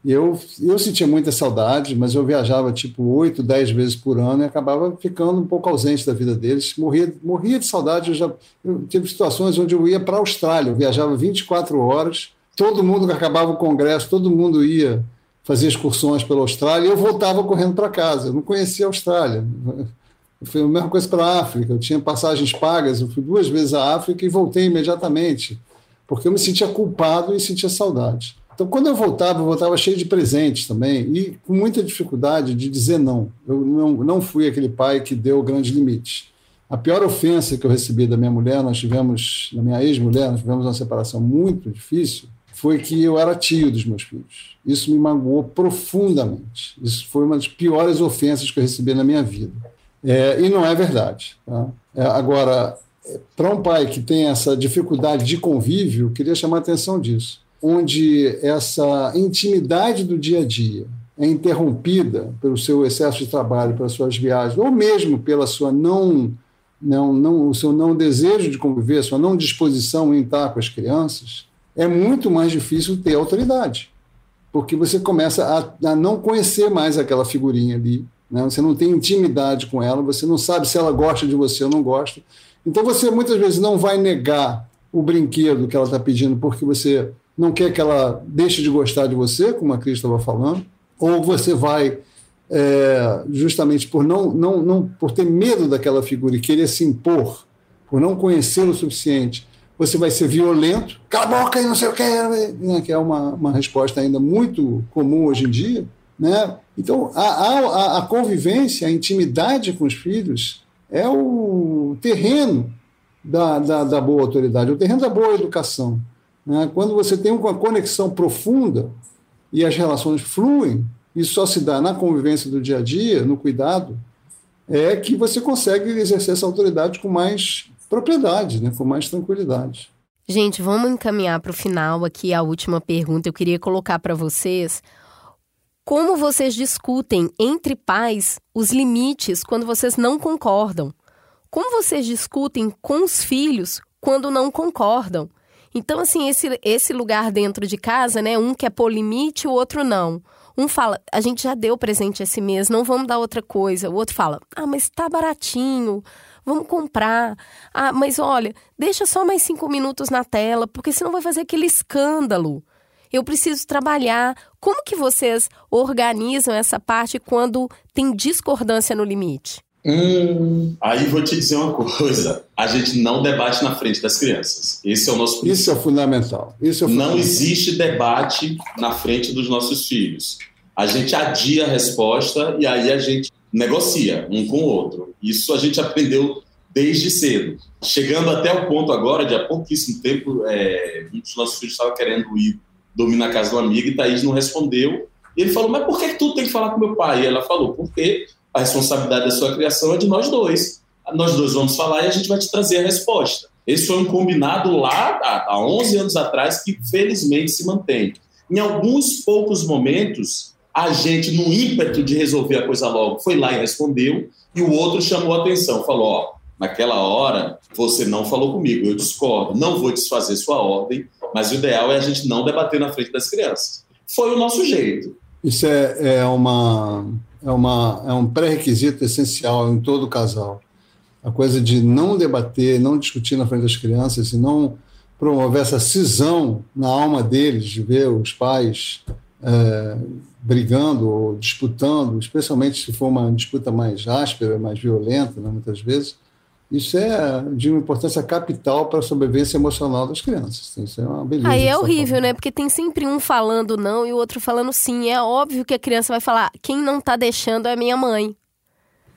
Eu, eu sentia muita saudade, mas eu viajava tipo 8, 10 vezes por ano e acabava ficando um pouco ausente da vida deles. Morria, morria de saudade. Eu já eu tive situações onde eu ia para a Austrália, eu viajava 24 horas, todo mundo que acabava o congresso, todo mundo ia fazer excursões pela Austrália e eu voltava correndo para casa. Eu não conhecia a Austrália. Foi a mesma coisa para a África. Eu tinha passagens pagas, eu fui duas vezes à África e voltei imediatamente, porque eu me sentia culpado e sentia saudade. Então, quando eu voltava, eu voltava cheio de presentes também e com muita dificuldade de dizer não. Eu não, não fui aquele pai que deu grandes limites. A pior ofensa que eu recebi da minha mulher, nós tivemos, da minha ex-mulher, nós tivemos uma separação muito difícil, foi que eu era tio dos meus filhos. Isso me magoou profundamente. Isso foi uma das piores ofensas que eu recebi na minha vida. É, e não é verdade. Tá? É, agora, para um pai que tem essa dificuldade de convívio, eu queria chamar a atenção disso, onde essa intimidade do dia a dia é interrompida pelo seu excesso de trabalho, pelas suas viagens, ou mesmo pela sua não, não, não, o seu não desejo de conviver, sua não disposição em estar com as crianças, é muito mais difícil ter autoridade, porque você começa a, a não conhecer mais aquela figurinha ali, né? você não tem intimidade com ela, você não sabe se ela gosta de você ou não gosta. Então você muitas vezes não vai negar o brinquedo que ela está pedindo porque você não quer que ela deixe de gostar de você, como a Cris estava falando, ou você vai é, justamente por não, não, não por ter medo daquela figura e querer se impor, por não conhecê-lo o suficiente, você vai ser violento, cala a boca e não sei o que, né? que é uma, uma resposta ainda muito comum hoje em dia, Né? Então, a, a, a convivência, a intimidade com os filhos é o terreno da, da, da boa autoridade, o terreno da boa educação. Né? Quando você tem uma conexão profunda e as relações fluem, isso só se dá na convivência do dia a dia, no cuidado, é que você consegue exercer essa autoridade com mais propriedade, né? com mais tranquilidade. Gente, vamos encaminhar para o final aqui a última pergunta. Eu queria colocar para vocês como vocês discutem entre pais os limites quando vocês não concordam. Como vocês discutem com os filhos quando não concordam. Então, assim, esse, esse lugar dentro de casa, né? Um quer pôr limite, o outro não. Um fala, a gente já deu presente esse mês, não vamos dar outra coisa. O outro fala, ah, mas tá baratinho, vamos comprar. Ah, mas olha, deixa só mais cinco minutos na tela, porque senão vai fazer aquele escândalo. Eu preciso trabalhar. Como que vocês organizam essa parte quando tem discordância no limite? Hum, aí vou te dizer uma coisa: a gente não debate na frente das crianças. Esse é o nosso princípio. Isso é fundamental. Isso é fundamental. Não existe debate na frente dos nossos filhos. A gente adia a resposta e aí a gente negocia um com o outro. Isso a gente aprendeu desde cedo. Chegando até o ponto agora, de há pouquíssimo tempo, é, um dos nossos filhos estava querendo ir dormir na casa do amigo e Thaís não respondeu. E ele falou: Mas por que tu tem que falar com meu pai? E ela falou: Porque a responsabilidade da sua criação é de nós dois. Nós dois vamos falar e a gente vai te trazer a resposta. Esse foi um combinado lá há 11 anos atrás que felizmente se mantém. Em alguns poucos momentos, a gente, no ímpeto de resolver a coisa logo, foi lá e respondeu, e o outro chamou a atenção, falou: Ó, naquela hora você não falou comigo, eu discordo, não vou desfazer sua ordem, mas o ideal é a gente não debater na frente das crianças. Foi o nosso jeito. Isso é, é, uma, é, uma, é um pré-requisito essencial em todo casal. A coisa de não debater, não discutir na frente das crianças e não promover essa cisão na alma deles, de ver os pais é, brigando ou disputando, especialmente se for uma disputa mais áspera, mais violenta, né, muitas vezes isso é de uma importância capital para a sobrevivência emocional das crianças. Isso é uma beleza. Aí é horrível, né? Porque tem sempre um falando não e o outro falando sim. É óbvio que a criança vai falar: quem não está deixando é minha mãe.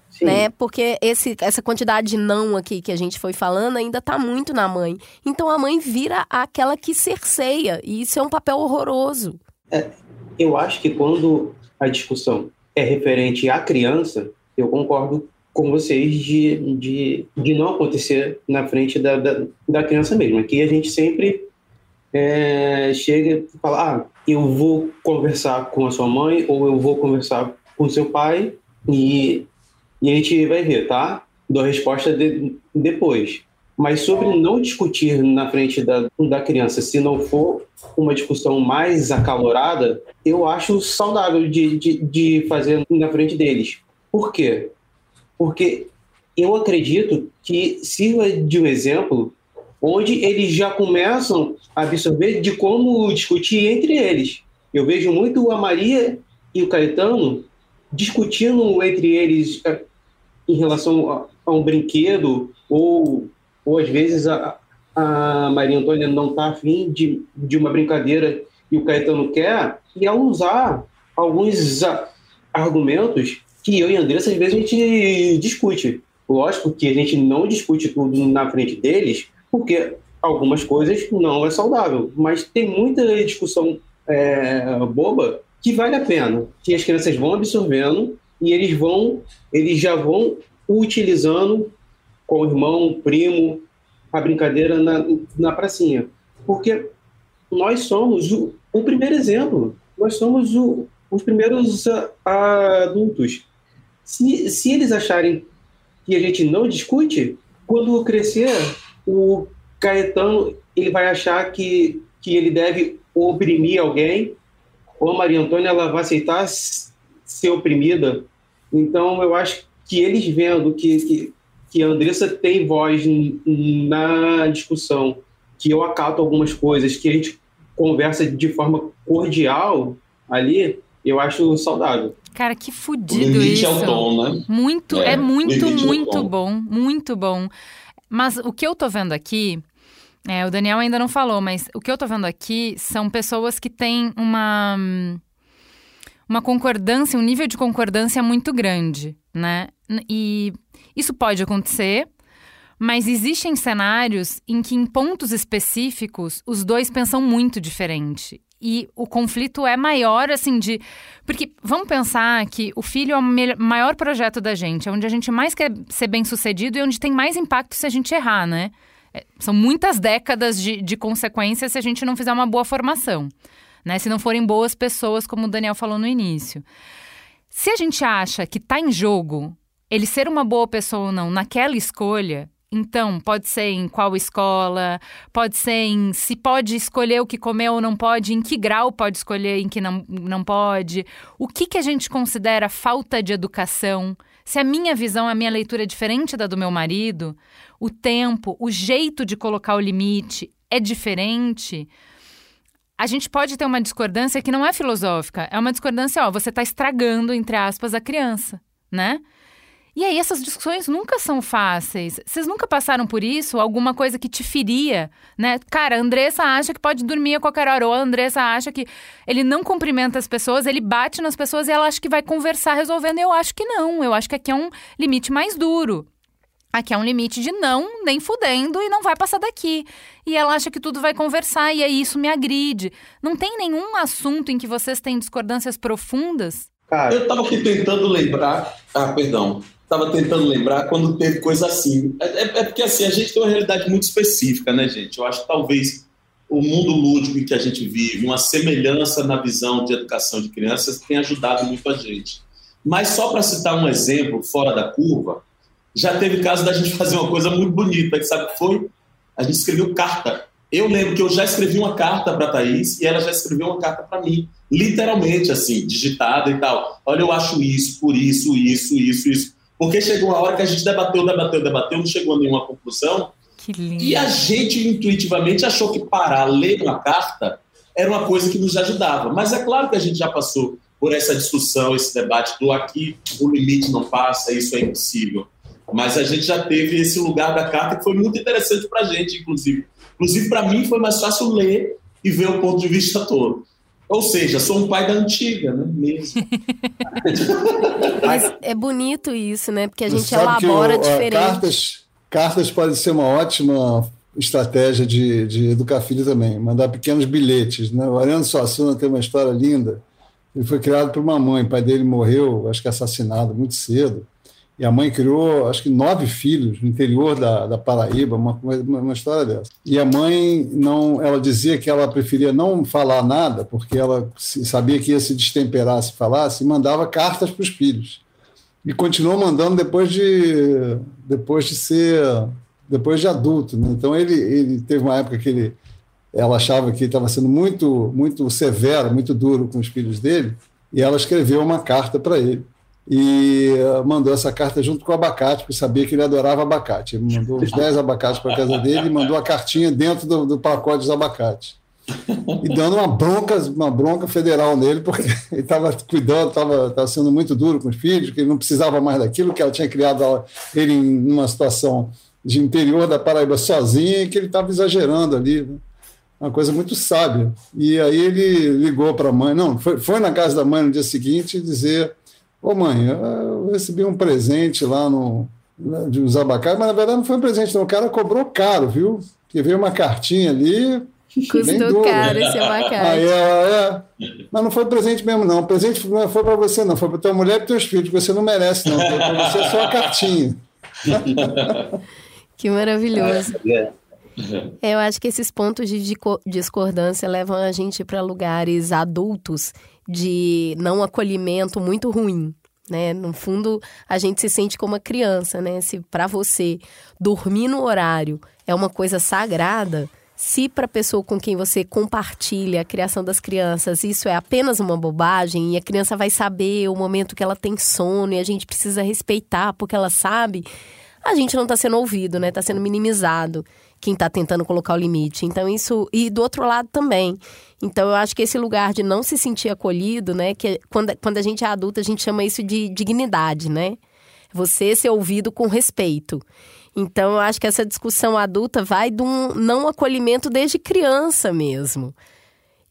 Sim. Né? Porque esse, essa quantidade de não aqui que a gente foi falando ainda está muito na mãe. Então a mãe vira aquela que cerceia. E isso é um papel horroroso. É, eu acho que quando a discussão é referente à criança, eu concordo com vocês de, de, de não acontecer na frente da, da, da criança mesmo. Aqui a gente sempre é, chega e fala: ah, eu vou conversar com a sua mãe ou eu vou conversar com seu pai e, e a gente vai ver, tá? Dou a resposta de, depois. Mas sobre não discutir na frente da, da criança, se não for uma discussão mais acalorada, eu acho saudável de, de, de fazer na frente deles. Por quê? Porque eu acredito que sirva de um exemplo onde eles já começam a absorver de como discutir entre eles. Eu vejo muito a Maria e o Caetano discutindo entre eles eh, em relação a, a um brinquedo ou, ou às vezes a, a Maria Antônia não está afim de, de uma brincadeira e o Caetano quer, e ao usar alguns argumentos que eu e a Andressa, às vezes, a gente discute. Lógico que a gente não discute tudo na frente deles, porque algumas coisas não é saudável, mas tem muita discussão é, boba que vale a pena, que as crianças vão absorvendo e eles vão, eles já vão utilizando com o irmão, primo, a brincadeira na, na pracinha. Porque nós somos o, o primeiro exemplo, nós somos o, os primeiros adultos se, se eles acharem que a gente não discute, quando crescer, o Caetano ele vai achar que, que ele deve oprimir alguém, ou a Maria Antônia ela vai aceitar ser oprimida. Então, eu acho que eles vendo que, que, que a Andressa tem voz na discussão, que eu acato algumas coisas, que a gente conversa de forma cordial ali, eu acho saudável. Cara, que fudido isso. É o tom, né? Muito, é, é muito, muito é bom, muito bom. Mas o que eu tô vendo aqui, é, o Daniel ainda não falou, mas o que eu tô vendo aqui são pessoas que têm uma uma concordância, um nível de concordância muito grande, né? E isso pode acontecer, mas existem cenários em que, em pontos específicos, os dois pensam muito diferente. E o conflito é maior, assim, de. Porque vamos pensar que o filho é o maior projeto da gente, é onde a gente mais quer ser bem sucedido e onde tem mais impacto se a gente errar, né? É, são muitas décadas de, de consequências se a gente não fizer uma boa formação, né? Se não forem boas pessoas, como o Daniel falou no início. Se a gente acha que está em jogo ele ser uma boa pessoa ou não naquela escolha, então, pode ser em qual escola, pode ser em se pode escolher o que comer ou não pode, em que grau pode escolher, em que não, não pode. O que, que a gente considera falta de educação? Se a minha visão, a minha leitura é diferente da do meu marido, o tempo, o jeito de colocar o limite é diferente. A gente pode ter uma discordância que não é filosófica, é uma discordância, ó, você está estragando, entre aspas, a criança, né? E aí, essas discussões nunca são fáceis. Vocês nunca passaram por isso? Alguma coisa que te feria, né? Cara, a Andressa acha que pode dormir a qualquer hora. Ou a Andressa acha que ele não cumprimenta as pessoas, ele bate nas pessoas e ela acha que vai conversar resolvendo. Eu acho que não. Eu acho que aqui é um limite mais duro. Aqui é um limite de não, nem fudendo e não vai passar daqui. E ela acha que tudo vai conversar e aí isso me agride. Não tem nenhum assunto em que vocês têm discordâncias profundas? Cara, eu tava aqui tentando lembrar. Ah, perdão estava tentando lembrar quando teve coisa assim. É, é, é, porque assim, a gente tem uma realidade muito específica, né, gente? Eu acho que talvez o mundo lúdico em que a gente vive, uma semelhança na visão de educação de crianças, tenha ajudado muito a gente. Mas só para citar um exemplo fora da curva, já teve caso da gente (laughs) fazer uma coisa muito bonita, que sabe o que foi? A gente escreveu carta. Eu lembro que eu já escrevi uma carta para a Thaís e ela já escreveu uma carta para mim, literalmente assim, digitada e tal. Olha, eu acho isso, por isso, isso, isso, isso. Porque chegou uma hora que a gente debateu, debateu, debateu, não chegou a nenhuma conclusão. E a gente intuitivamente achou que parar, ler uma carta, era uma coisa que nos ajudava. Mas é claro que a gente já passou por essa discussão, esse debate do aqui o limite não passa, isso é impossível. Mas a gente já teve esse lugar da carta que foi muito interessante para a gente, inclusive. Inclusive, para mim, foi mais fácil ler e ver o ponto de vista todo. Ou seja, sou um pai da antiga, né? Mesmo. (laughs) Mas é bonito isso, né? Porque a gente elabora o, diferente. Cartas, cartas podem ser uma ótima estratégia de, de educar filho também. Mandar pequenos bilhetes. Né? O Ariano Suassuna tem uma história linda. Ele foi criado por uma mãe. O pai dele morreu, acho que assassinado muito cedo. E a mãe criou, acho que nove filhos no interior da, da Paraíba, uma, uma, história dessa. E a mãe não, ela dizia que ela preferia não falar nada, porque ela sabia que ia se destemperar se falasse, e mandava cartas para os filhos. E continuou mandando depois de, depois de ser, depois de adulto. Né? Então ele, ele teve uma época que ele, ela achava que estava sendo muito, muito severo, muito duro com os filhos dele, e ela escreveu uma carta para ele e mandou essa carta junto com o abacate, porque sabia que ele adorava abacate. Ele mandou uns 10 abacates para casa dele e mandou a cartinha dentro do, do pacote dos abacates. E dando uma bronca, uma bronca federal nele, porque (laughs) ele estava cuidando, estava sendo muito duro com os filhos, que ele não precisava mais daquilo, que ela tinha criado ele em uma situação de interior da Paraíba sozinho e que ele estava exagerando ali. Né? Uma coisa muito sábia. E aí ele ligou para a mãe, não, foi, foi na casa da mãe no dia seguinte dizer Ô mãe, eu recebi um presente lá no, de uns abacates, mas na verdade não foi um presente, não. O cara cobrou caro, viu? Que veio uma cartinha ali. (laughs) Custou caro esse abacate. Aí ela, é, mas não foi presente mesmo, não. O presente não foi para você, não. Foi para tua mulher e para teus filhos, que você não merece, não. Foi para você só a cartinha. (laughs) que maravilhoso. É. Eu acho que esses pontos de discordância levam a gente para lugares adultos de não acolhimento muito ruim. Né? No fundo, a gente se sente como uma criança, né? Se para você dormir no horário é uma coisa sagrada, se para a pessoa com quem você compartilha a criação das crianças isso é apenas uma bobagem e a criança vai saber o momento que ela tem sono e a gente precisa respeitar porque ela sabe, a gente não está sendo ouvido, né? Está sendo minimizado quem está tentando colocar o limite. Então, isso. E do outro lado também. Então, eu acho que esse lugar de não se sentir acolhido, né? Que quando, quando a gente é adulta, a gente chama isso de dignidade, né? Você ser ouvido com respeito. Então, eu acho que essa discussão adulta vai de um não acolhimento desde criança mesmo.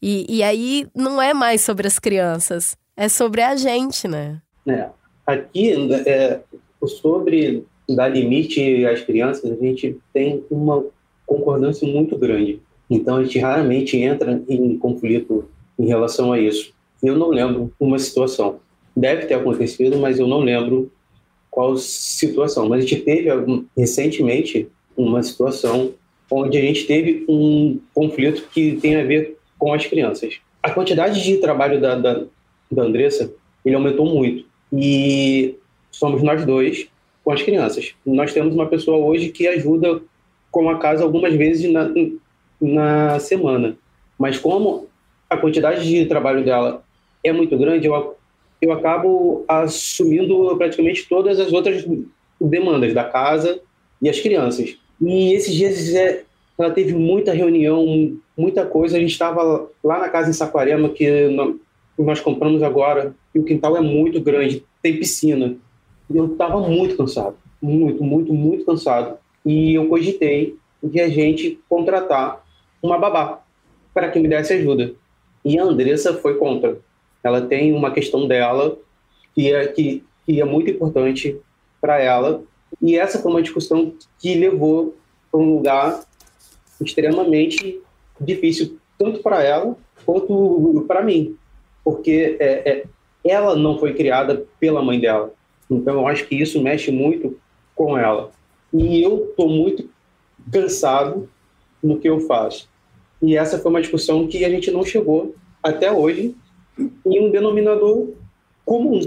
E, e aí não é mais sobre as crianças, É sobre a gente, né? É. Aqui, é, sobre dar limite às crianças, a gente tem uma concordância muito grande. Então, a gente raramente entra em conflito em relação a isso. Eu não lembro uma situação. Deve ter acontecido, mas eu não lembro qual situação. Mas a gente teve recentemente uma situação onde a gente teve um conflito que tem a ver com as crianças. A quantidade de trabalho da, da, da Andressa, ele aumentou muito. E somos nós dois com as crianças. Nós temos uma pessoa hoje que ajuda com a casa algumas vezes na, na semana. Mas como a quantidade de trabalho dela é muito grande, eu, eu acabo assumindo praticamente todas as outras demandas da casa e as crianças. E esses dias é, ela teve muita reunião, muita coisa. A gente estava lá na casa em Saquarema, que nós compramos agora, e o quintal é muito grande, tem piscina. E eu estava muito cansado, muito, muito, muito cansado. E eu cogitei de a gente contratar uma babá para que me desse ajuda. E a Andressa foi contra. Ela tem uma questão dela que é, que, que é muito importante para ela. E essa foi uma discussão que levou para um lugar extremamente difícil, tanto para ela quanto para mim. Porque é, é, ela não foi criada pela mãe dela. Então, eu acho que isso mexe muito com ela. E eu estou muito cansado no que eu faço. E essa foi uma discussão que a gente não chegou até hoje em um denominador comum.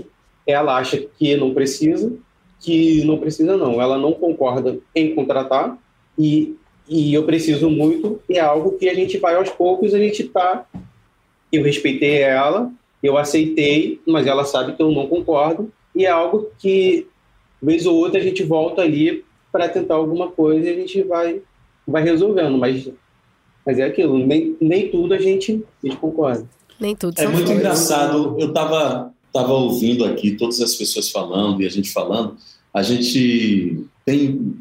Ela acha que não precisa, que não precisa não. Ela não concorda em contratar e, e eu preciso muito. E é algo que a gente vai aos poucos, a gente está... Eu respeitei ela, eu aceitei, mas ela sabe que eu não concordo. E é algo que, vez ou outra, a gente volta ali para tentar alguma coisa e a gente vai, vai resolvendo. Mas, mas é aquilo, nem, nem tudo a gente, a gente concorda. Nem tudo. É muito engraçado. Eu estava tava ouvindo aqui todas as pessoas falando e a gente falando. A gente tem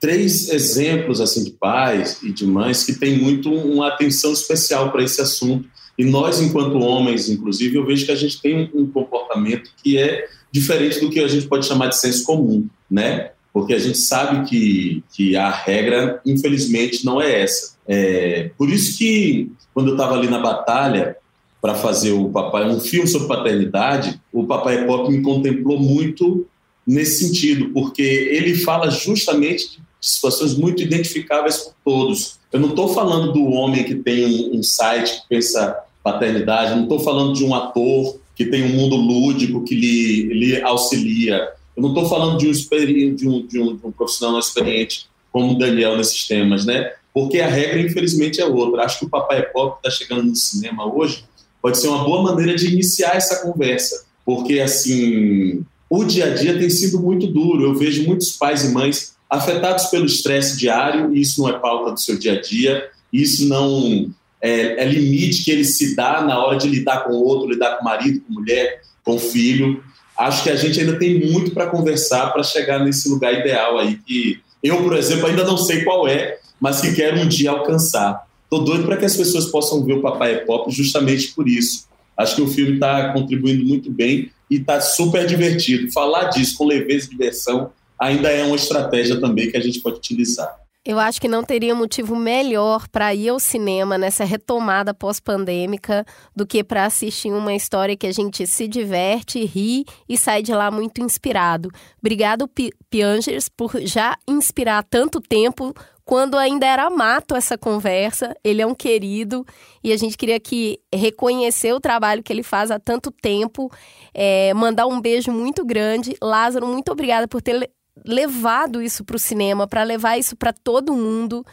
três exemplos assim de pais e de mães que têm muito uma atenção especial para esse assunto. E nós, enquanto homens, inclusive, eu vejo que a gente tem um comportamento que é diferente do que a gente pode chamar de senso comum, né? Porque a gente sabe que, que a regra, infelizmente, não é essa. É, por isso que, quando eu estava ali na batalha para fazer o papai um filme sobre paternidade, o Papai Pop me contemplou muito nesse sentido, porque ele fala justamente de situações muito identificáveis por todos. Eu não estou falando do homem que tem um, um site que pensa paternidade, não estou falando de um ator que tem um mundo lúdico que lhe, lhe auxilia. Eu não estou falando de um, de, um, de, um, de um profissional experiente como o Daniel nesses temas, né? Porque a regra, infelizmente, é outra. Acho que o Papai é Pop está chegando no cinema hoje pode ser uma boa maneira de iniciar essa conversa, porque assim o dia a dia tem sido muito duro. Eu vejo muitos pais e mães afetados pelo estresse diário, e isso não é pauta do seu dia a dia, isso não é, é limite que ele se dá na hora de lidar com o outro, lidar com o marido, com mulher, com o filho acho que a gente ainda tem muito para conversar para chegar nesse lugar ideal aí que eu, por exemplo, ainda não sei qual é, mas que quero um dia alcançar. Tô doido para que as pessoas possam ver o Papai é Pop justamente por isso. Acho que o filme está contribuindo muito bem e está super divertido. Falar disso com leveza e diversão ainda é uma estratégia também que a gente pode utilizar. Eu acho que não teria motivo melhor para ir ao cinema nessa retomada pós-pandêmica do que para assistir uma história que a gente se diverte, ri e sai de lá muito inspirado. Obrigado, Piangers, por já inspirar tanto tempo quando ainda era mato essa conversa. Ele é um querido e a gente queria que reconhecer o trabalho que ele faz há tanto tempo, é, mandar um beijo muito grande. Lázaro, muito obrigada por ter levado isso para o cinema, para levar isso para todo mundo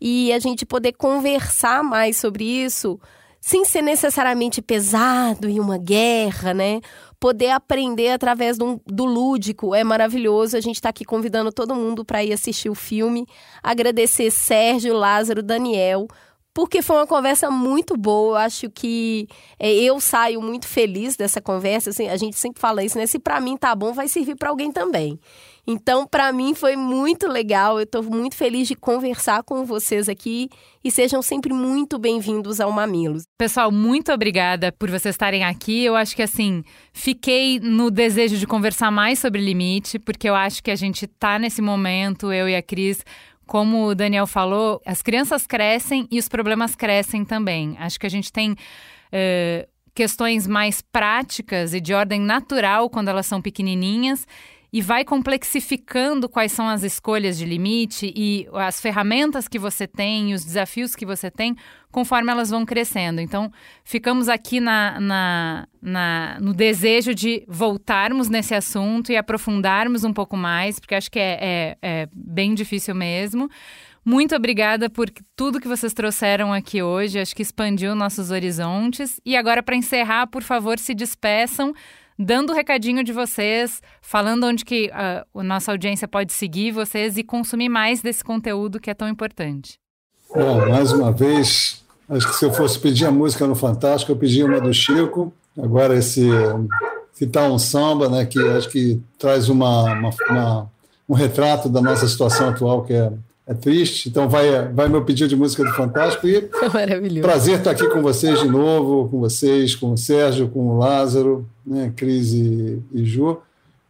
e a gente poder conversar mais sobre isso sem ser necessariamente pesado e uma guerra, né? Poder aprender através do, do lúdico é maravilhoso. A gente está aqui convidando todo mundo para ir assistir o filme. Agradecer Sérgio, Lázaro, Daniel porque foi uma conversa muito boa. Eu acho que é, eu saio muito feliz dessa conversa. Assim, a gente sempre fala isso, né? Se para mim tá bom, vai servir para alguém também. Então, para mim foi muito legal. Eu estou muito feliz de conversar com vocês aqui e sejam sempre muito bem-vindos ao Mamilos. Pessoal, muito obrigada por vocês estarem aqui. Eu acho que assim, fiquei no desejo de conversar mais sobre limite, porque eu acho que a gente está nesse momento, eu e a Cris, como o Daniel falou, as crianças crescem e os problemas crescem também. Acho que a gente tem uh, questões mais práticas e de ordem natural quando elas são pequenininhas e vai complexificando quais são as escolhas de limite e as ferramentas que você tem os desafios que você tem conforme elas vão crescendo. Então, ficamos aqui na, na, na, no desejo de voltarmos nesse assunto e aprofundarmos um pouco mais, porque acho que é, é, é bem difícil mesmo. Muito obrigada por tudo que vocês trouxeram aqui hoje. Acho que expandiu nossos horizontes. E agora, para encerrar, por favor, se despeçam dando o recadinho de vocês, falando onde que uh, a nossa audiência pode seguir vocês e consumir mais desse conteúdo que é tão importante. Bom, mais uma vez, acho que se eu fosse pedir a música no Fantástico, eu pedia uma do Chico. Agora esse que tá um samba, né, que acho que traz uma, uma, uma, um retrato da nossa situação atual, que é é triste. Então vai, vai meu pedido de música do Fantástico e (laughs) Maravilhoso. prazer estar aqui com vocês de novo, com vocês, com o Sérgio, com o Lázaro, né, Cris e, e Ju.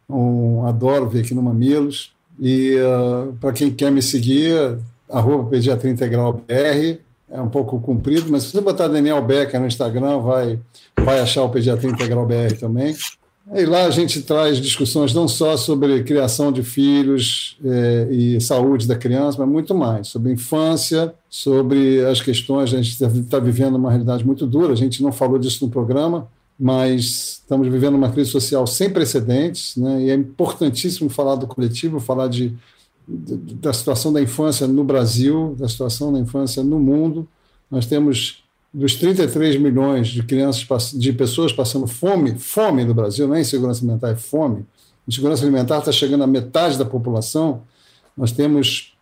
Um, adoro vir aqui no Mamilos. E uh, para quem quer me seguir, arroba Pediatria Integral BR, é um pouco comprido, mas se você botar Daniel Becker no Instagram, vai, vai achar o Pediatria Integral BR também. E lá a gente traz discussões não só sobre criação de filhos é, e saúde da criança, mas muito mais, sobre infância, sobre as questões. A gente está vivendo uma realidade muito dura, a gente não falou disso no programa, mas estamos vivendo uma crise social sem precedentes, né? e é importantíssimo falar do coletivo, falar de, de, da situação da infância no Brasil, da situação da infância no mundo. Nós temos dos 33 milhões de crianças, de pessoas passando fome, fome no Brasil, não é insegurança alimentar, é fome. A insegurança alimentar está chegando a metade da população. Nós temos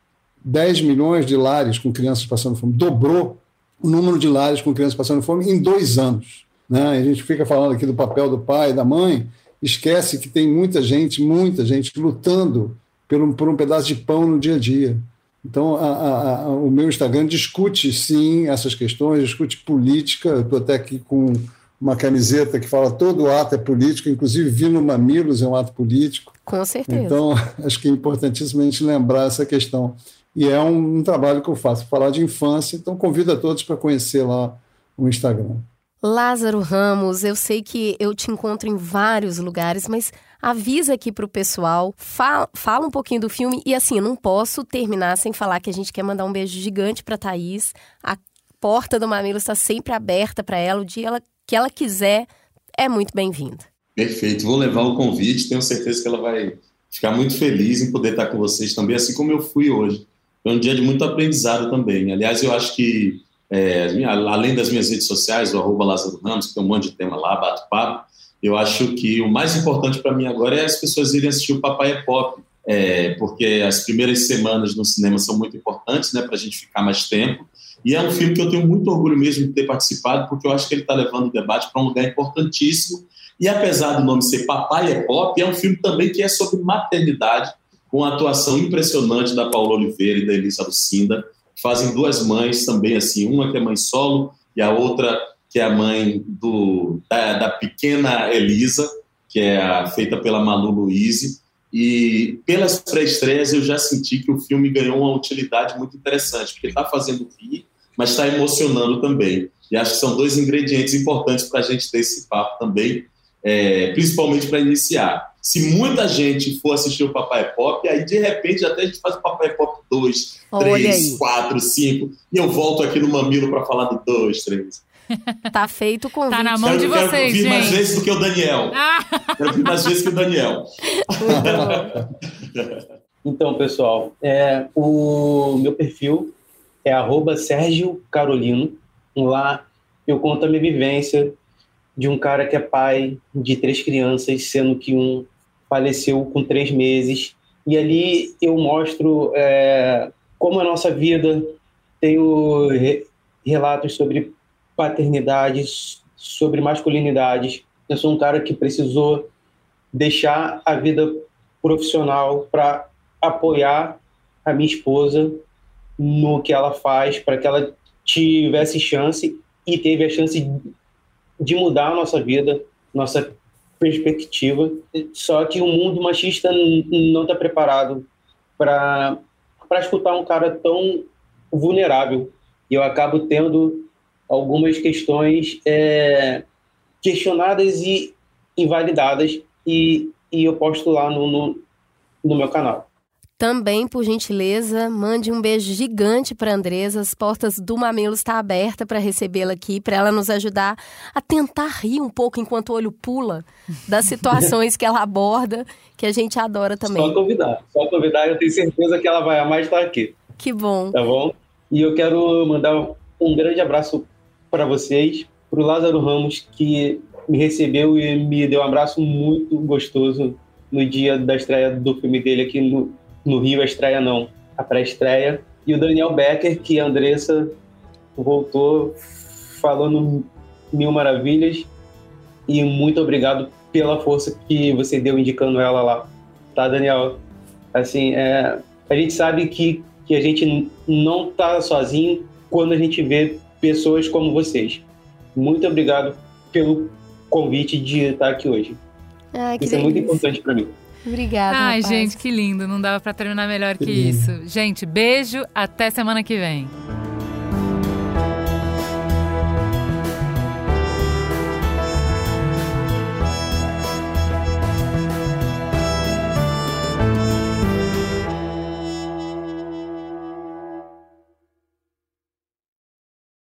10 milhões de lares com crianças passando fome. Dobrou o número de lares com crianças passando fome em dois anos. Né? A gente fica falando aqui do papel do pai da mãe, esquece que tem muita gente, muita gente lutando por um, por um pedaço de pão no dia a dia. Então, a, a, a, o meu Instagram discute, sim, essas questões, discute política. Estou até aqui com uma camiseta que fala todo ato é político, inclusive vir no Mamilos é um ato político. Com certeza. Então, (laughs) acho que é importantíssimo a gente lembrar essa questão. E é um, um trabalho que eu faço, falar de infância, então convido a todos para conhecer lá o Instagram. Lázaro Ramos, eu sei que eu te encontro em vários lugares, mas avisa aqui pro pessoal, fala, fala um pouquinho do filme e assim, não posso terminar sem falar que a gente quer mandar um beijo gigante para Thaís. A porta do Mamilo está sempre aberta para ela, o dia ela, que ela quiser é muito bem-vinda. Perfeito, vou levar o convite, tenho certeza que ela vai ficar muito feliz em poder estar com vocês também, assim como eu fui hoje. Foi um dia de muito aprendizado também. Aliás, eu acho que, é, além das minhas redes sociais, o arroba Lázaro Ramos, que tem um monte de tema lá, bato papo, eu acho que o mais importante para mim agora é as pessoas irem assistir o Papai é Pop, é, porque as primeiras semanas no cinema são muito importantes, né, para a gente ficar mais tempo. E é um filme que eu tenho muito orgulho mesmo de ter participado, porque eu acho que ele está levando o debate para um lugar importantíssimo. E apesar do nome ser Papai é Pop, é um filme também que é sobre maternidade, com a atuação impressionante da Paula Oliveira e da Elisa Lucinda, fazem duas mães também, assim, uma que é mãe solo e a outra que é a mãe do, da, da pequena Elisa, que é a, feita pela Malu Luiz. E pelas pré-estreias eu já senti que o filme ganhou uma utilidade muito interessante, porque está fazendo rir, mas está emocionando também. E acho que são dois ingredientes importantes para a gente ter esse papo também, é, principalmente para iniciar. Se muita gente for assistir o Papai Pop, aí de repente até a gente faz o Papai Pop 2, 3, 4, 5, e eu volto aqui no Mamilo para falar do 2, 3. Tá feito o convite. Tá na mão de vocês, quero gente. mais vezes do que o Daniel. Ah. (laughs) Quero vir mais vezes que o Daniel. (laughs) então, pessoal, é, o meu perfil é arroba Sérgio Carolino. Lá eu conto a minha vivência de um cara que é pai de três crianças, sendo que um faleceu com três meses. E ali eu mostro é, como a nossa vida tem o relatos sobre paternidades, sobre masculinidades. Eu sou um cara que precisou deixar a vida profissional para apoiar a minha esposa no que ela faz, para que ela tivesse chance e teve a chance de mudar a nossa vida, nossa perspectiva. Só que o mundo machista não está preparado para escutar um cara tão vulnerável. E eu acabo tendo algumas questões é, questionadas e invalidadas e, e eu posto lá no, no, no meu canal. Também, por gentileza, mande um beijo gigante para Andresa. As portas do Mamilo estão abertas para recebê-la aqui, para ela nos ajudar a tentar rir um pouco enquanto o olho pula das situações que ela aborda, que a gente adora também. Só convidar, só convidar, eu tenho certeza que ela vai amar estar aqui. Que bom. Tá bom? E eu quero mandar um grande abraço para vocês, para o Lázaro Ramos, que me recebeu e me deu um abraço muito gostoso no dia da estreia do filme dele aqui no, no Rio, a estreia não, a pré-estreia. E o Daniel Becker, que a Andressa voltou falando mil maravilhas. E muito obrigado pela força que você deu indicando ela lá. Tá, Daniel? Assim, é, a gente sabe que, que a gente não tá sozinho quando a gente vê pessoas como vocês. Muito obrigado pelo convite de estar aqui hoje. Ai, Isso é muito importante para mim. Obrigada. Ai, rapaz. gente, que lindo. Não dava para terminar melhor que, que isso. Gente, beijo. Até semana que vem.